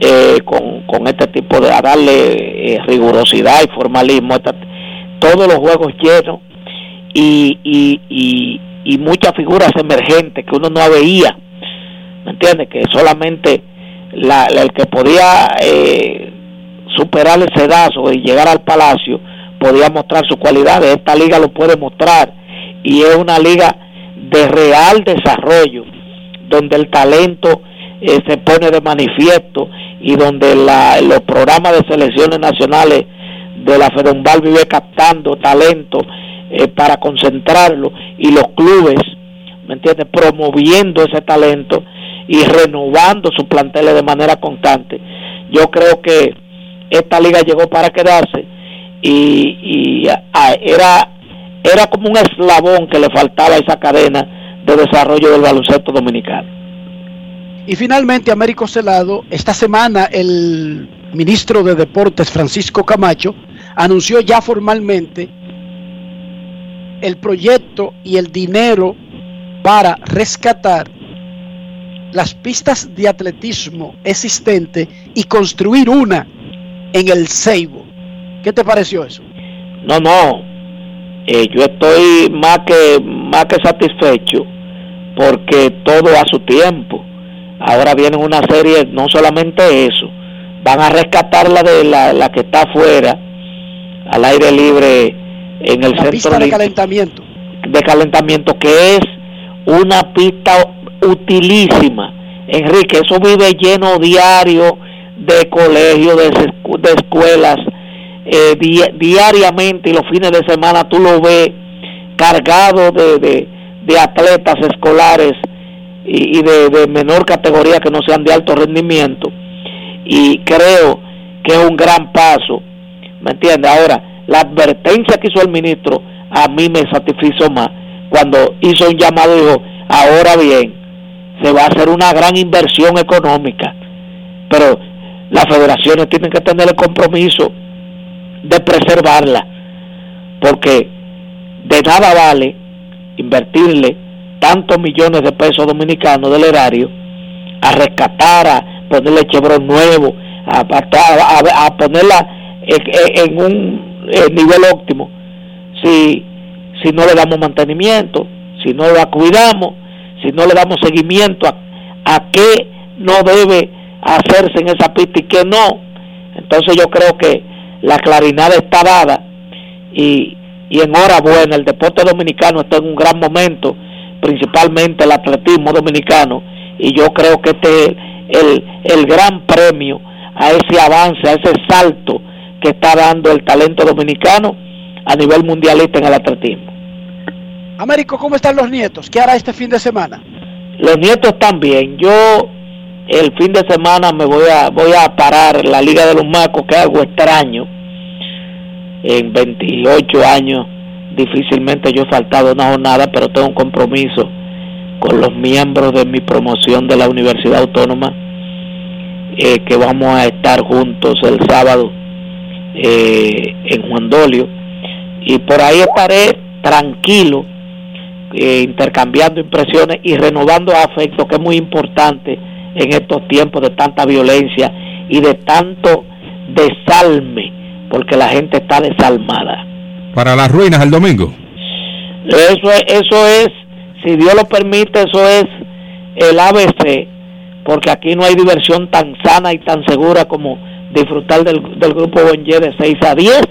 [SPEAKER 42] eh, con, este tipo de, a darle eh, rigurosidad y formalismo, todos los juegos llenos y, y, y, muchas figuras emergentes que uno no veía, ¿me entiendes? Que solamente la, el que podía superar el sedazo y llegar al palacio, podía mostrar sus cualidades. Esta liga lo puede mostrar y es una liga de real desarrollo, donde el talento eh, se pone de manifiesto y donde la, los programas de selecciones nacionales de la Fedombal vive captando talento eh, para concentrarlo y los clubes, ¿me entiendes?, promoviendo ese talento y renovando sus planteles de manera constante. Yo creo que esta liga llegó para quedarse y, era, era como un eslabón que le faltaba a esa cadena de desarrollo del baloncesto dominicano.
[SPEAKER 4] Y finalmente, Américo Celado, esta semana el ministro de Deportes, Francisco Camacho, anunció ya formalmente el proyecto y el dinero para rescatar las pistas de atletismo existentes y construir una en el Ceibo. ¿Qué te pareció eso?
[SPEAKER 42] No, no. Eh, yo estoy más que más que satisfecho porque todo a su tiempo. Ahora viene una serie, no solamente eso, van a rescatar la de la, que está afuera, al aire libre, en el
[SPEAKER 4] la
[SPEAKER 42] centro
[SPEAKER 4] de calentamiento.
[SPEAKER 42] De calentamiento, que es una pista utilísima. Enrique, eso vive lleno diario de colegios, de, de escuelas, eh, diariamente y los fines de semana tú lo ves cargado de, de, atletas escolares y, de, de, menor categoría que no sean de alto rendimiento y creo que es un gran paso, ¿me entiendes? Ahora, la advertencia que hizo el ministro a mí me satisfizo más cuando hizo un llamado dijo, ahora bien, se va a hacer una gran inversión económica, pero las federaciones tienen que tener el compromiso de preservarla, porque de nada vale invertirle tantos millones de pesos dominicanos del erario a rescatar, a ponerle chevron nuevo, a, a, ponerla en, un nivel óptimo, si, si no le damos mantenimiento, si no la cuidamos, si no le damos seguimiento a, a qué no debe hacerse en esa pista y qué no. Entonces yo creo que la claridad está dada y, y enhorabuena, el deporte dominicano está en un gran momento, principalmente el atletismo dominicano, y yo creo que este es el, el gran premio a ese avance, a ese salto que está dando el talento dominicano a nivel mundialista en el atletismo.
[SPEAKER 4] Américo, ¿cómo están los nietos? ¿Qué hará este fin de semana?
[SPEAKER 42] Los nietos también. Yo el fin de semana me voy a voy a parar la Liga de los Macos, que es algo extraño. En 28 años difícilmente yo he faltado una jornada, pero tengo un compromiso con los miembros de mi promoción de la Universidad Autónoma, eh, que vamos a estar juntos el sábado eh, en Juan Dolio. Y por ahí estaré tranquilo, eh, intercambiando impresiones y renovando afecto, que es muy importante en estos tiempos de tanta violencia y de tanto desalme, porque la gente está desalmada.
[SPEAKER 2] Para las ruinas el domingo.
[SPEAKER 42] Eso es, eso es, si Dios lo permite, eso es el ABC, porque aquí no hay diversión tan sana y tan segura como disfrutar del, del grupo Bonje de 6 a 10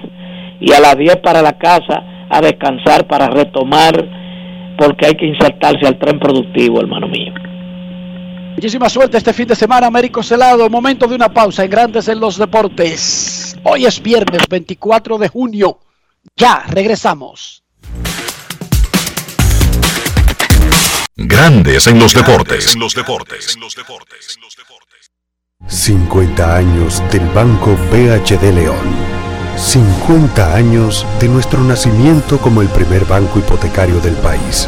[SPEAKER 42] y a las 10 para la casa a descansar para retomar porque hay que insertarse al tren productivo, hermano mío.
[SPEAKER 4] Muchísima suerte este fin de semana, Américo Celado. Momento de una pausa en Grandes en los Deportes. Hoy es viernes 24 de junio. Ya regresamos.
[SPEAKER 1] Grandes en los deportes.
[SPEAKER 33] En los deportes. 50 años del Banco BHD León. 50 años de nuestro nacimiento como el primer banco hipotecario del país,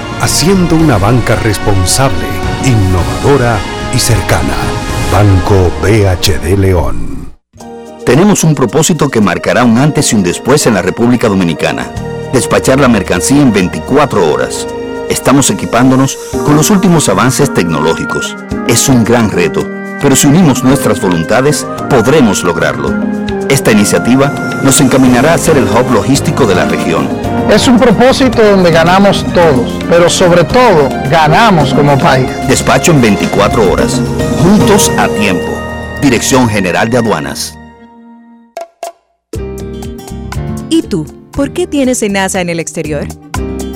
[SPEAKER 33] haciendo una banca responsable innovadora y cercana. Banco BHD León.
[SPEAKER 43] Tenemos un propósito que marcará un antes y un después en la República Dominicana. Despachar la mercancía en 24 horas. Estamos equipándonos con los últimos avances tecnológicos. Es un gran reto, pero si unimos nuestras voluntades, podremos lograrlo. Esta iniciativa nos encaminará a ser el hub logístico de la región.
[SPEAKER 26] Es un propósito donde ganamos todos, pero sobre todo ganamos como país.
[SPEAKER 43] Despacho en 24 horas, juntos a tiempo. Dirección General de Aduanas.
[SPEAKER 44] ¿Y tú? ¿Por qué tienes NASA en el exterior?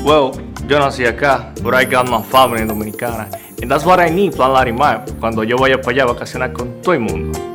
[SPEAKER 45] Well, yo nací acá, but I got my family dominicana. And that's what I need, Plan Larimar, cuando yo vaya para allá a vacacionar con todo el mundo.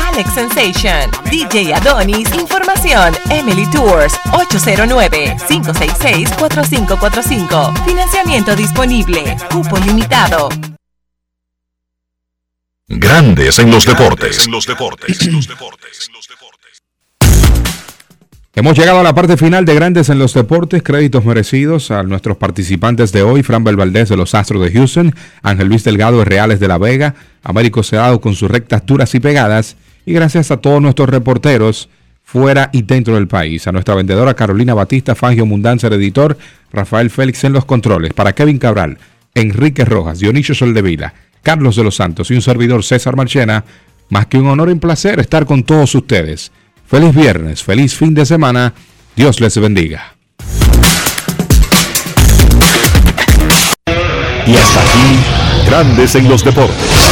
[SPEAKER 19] Alex Sensation, DJ Adonis, Información, Emily Tours, 809-566-4545. Financiamiento disponible, cupo limitado.
[SPEAKER 1] Grandes en [CLEARS THROAT] los deportes.
[SPEAKER 2] Hemos llegado a la parte final de Grandes en los Deportes. Créditos merecidos a nuestros participantes de hoy: Fran Valdés de los Astros de Houston, Ángel Luis Delgado de Reales de la Vega, Américo Sedado con sus rectas duras y pegadas. Y gracias a todos nuestros reporteros fuera y dentro del país. A nuestra vendedora Carolina Batista, Fangio Mundanzer, editor, Rafael Félix en los controles. Para Kevin Cabral, Enrique Rojas, Dionisio Soldevila, Carlos de los Santos y un servidor César Marchena. Más que un honor y un placer estar con todos ustedes. Feliz viernes, feliz fin de semana. Dios les bendiga.
[SPEAKER 1] Y hasta aquí, Grandes en los Deportes.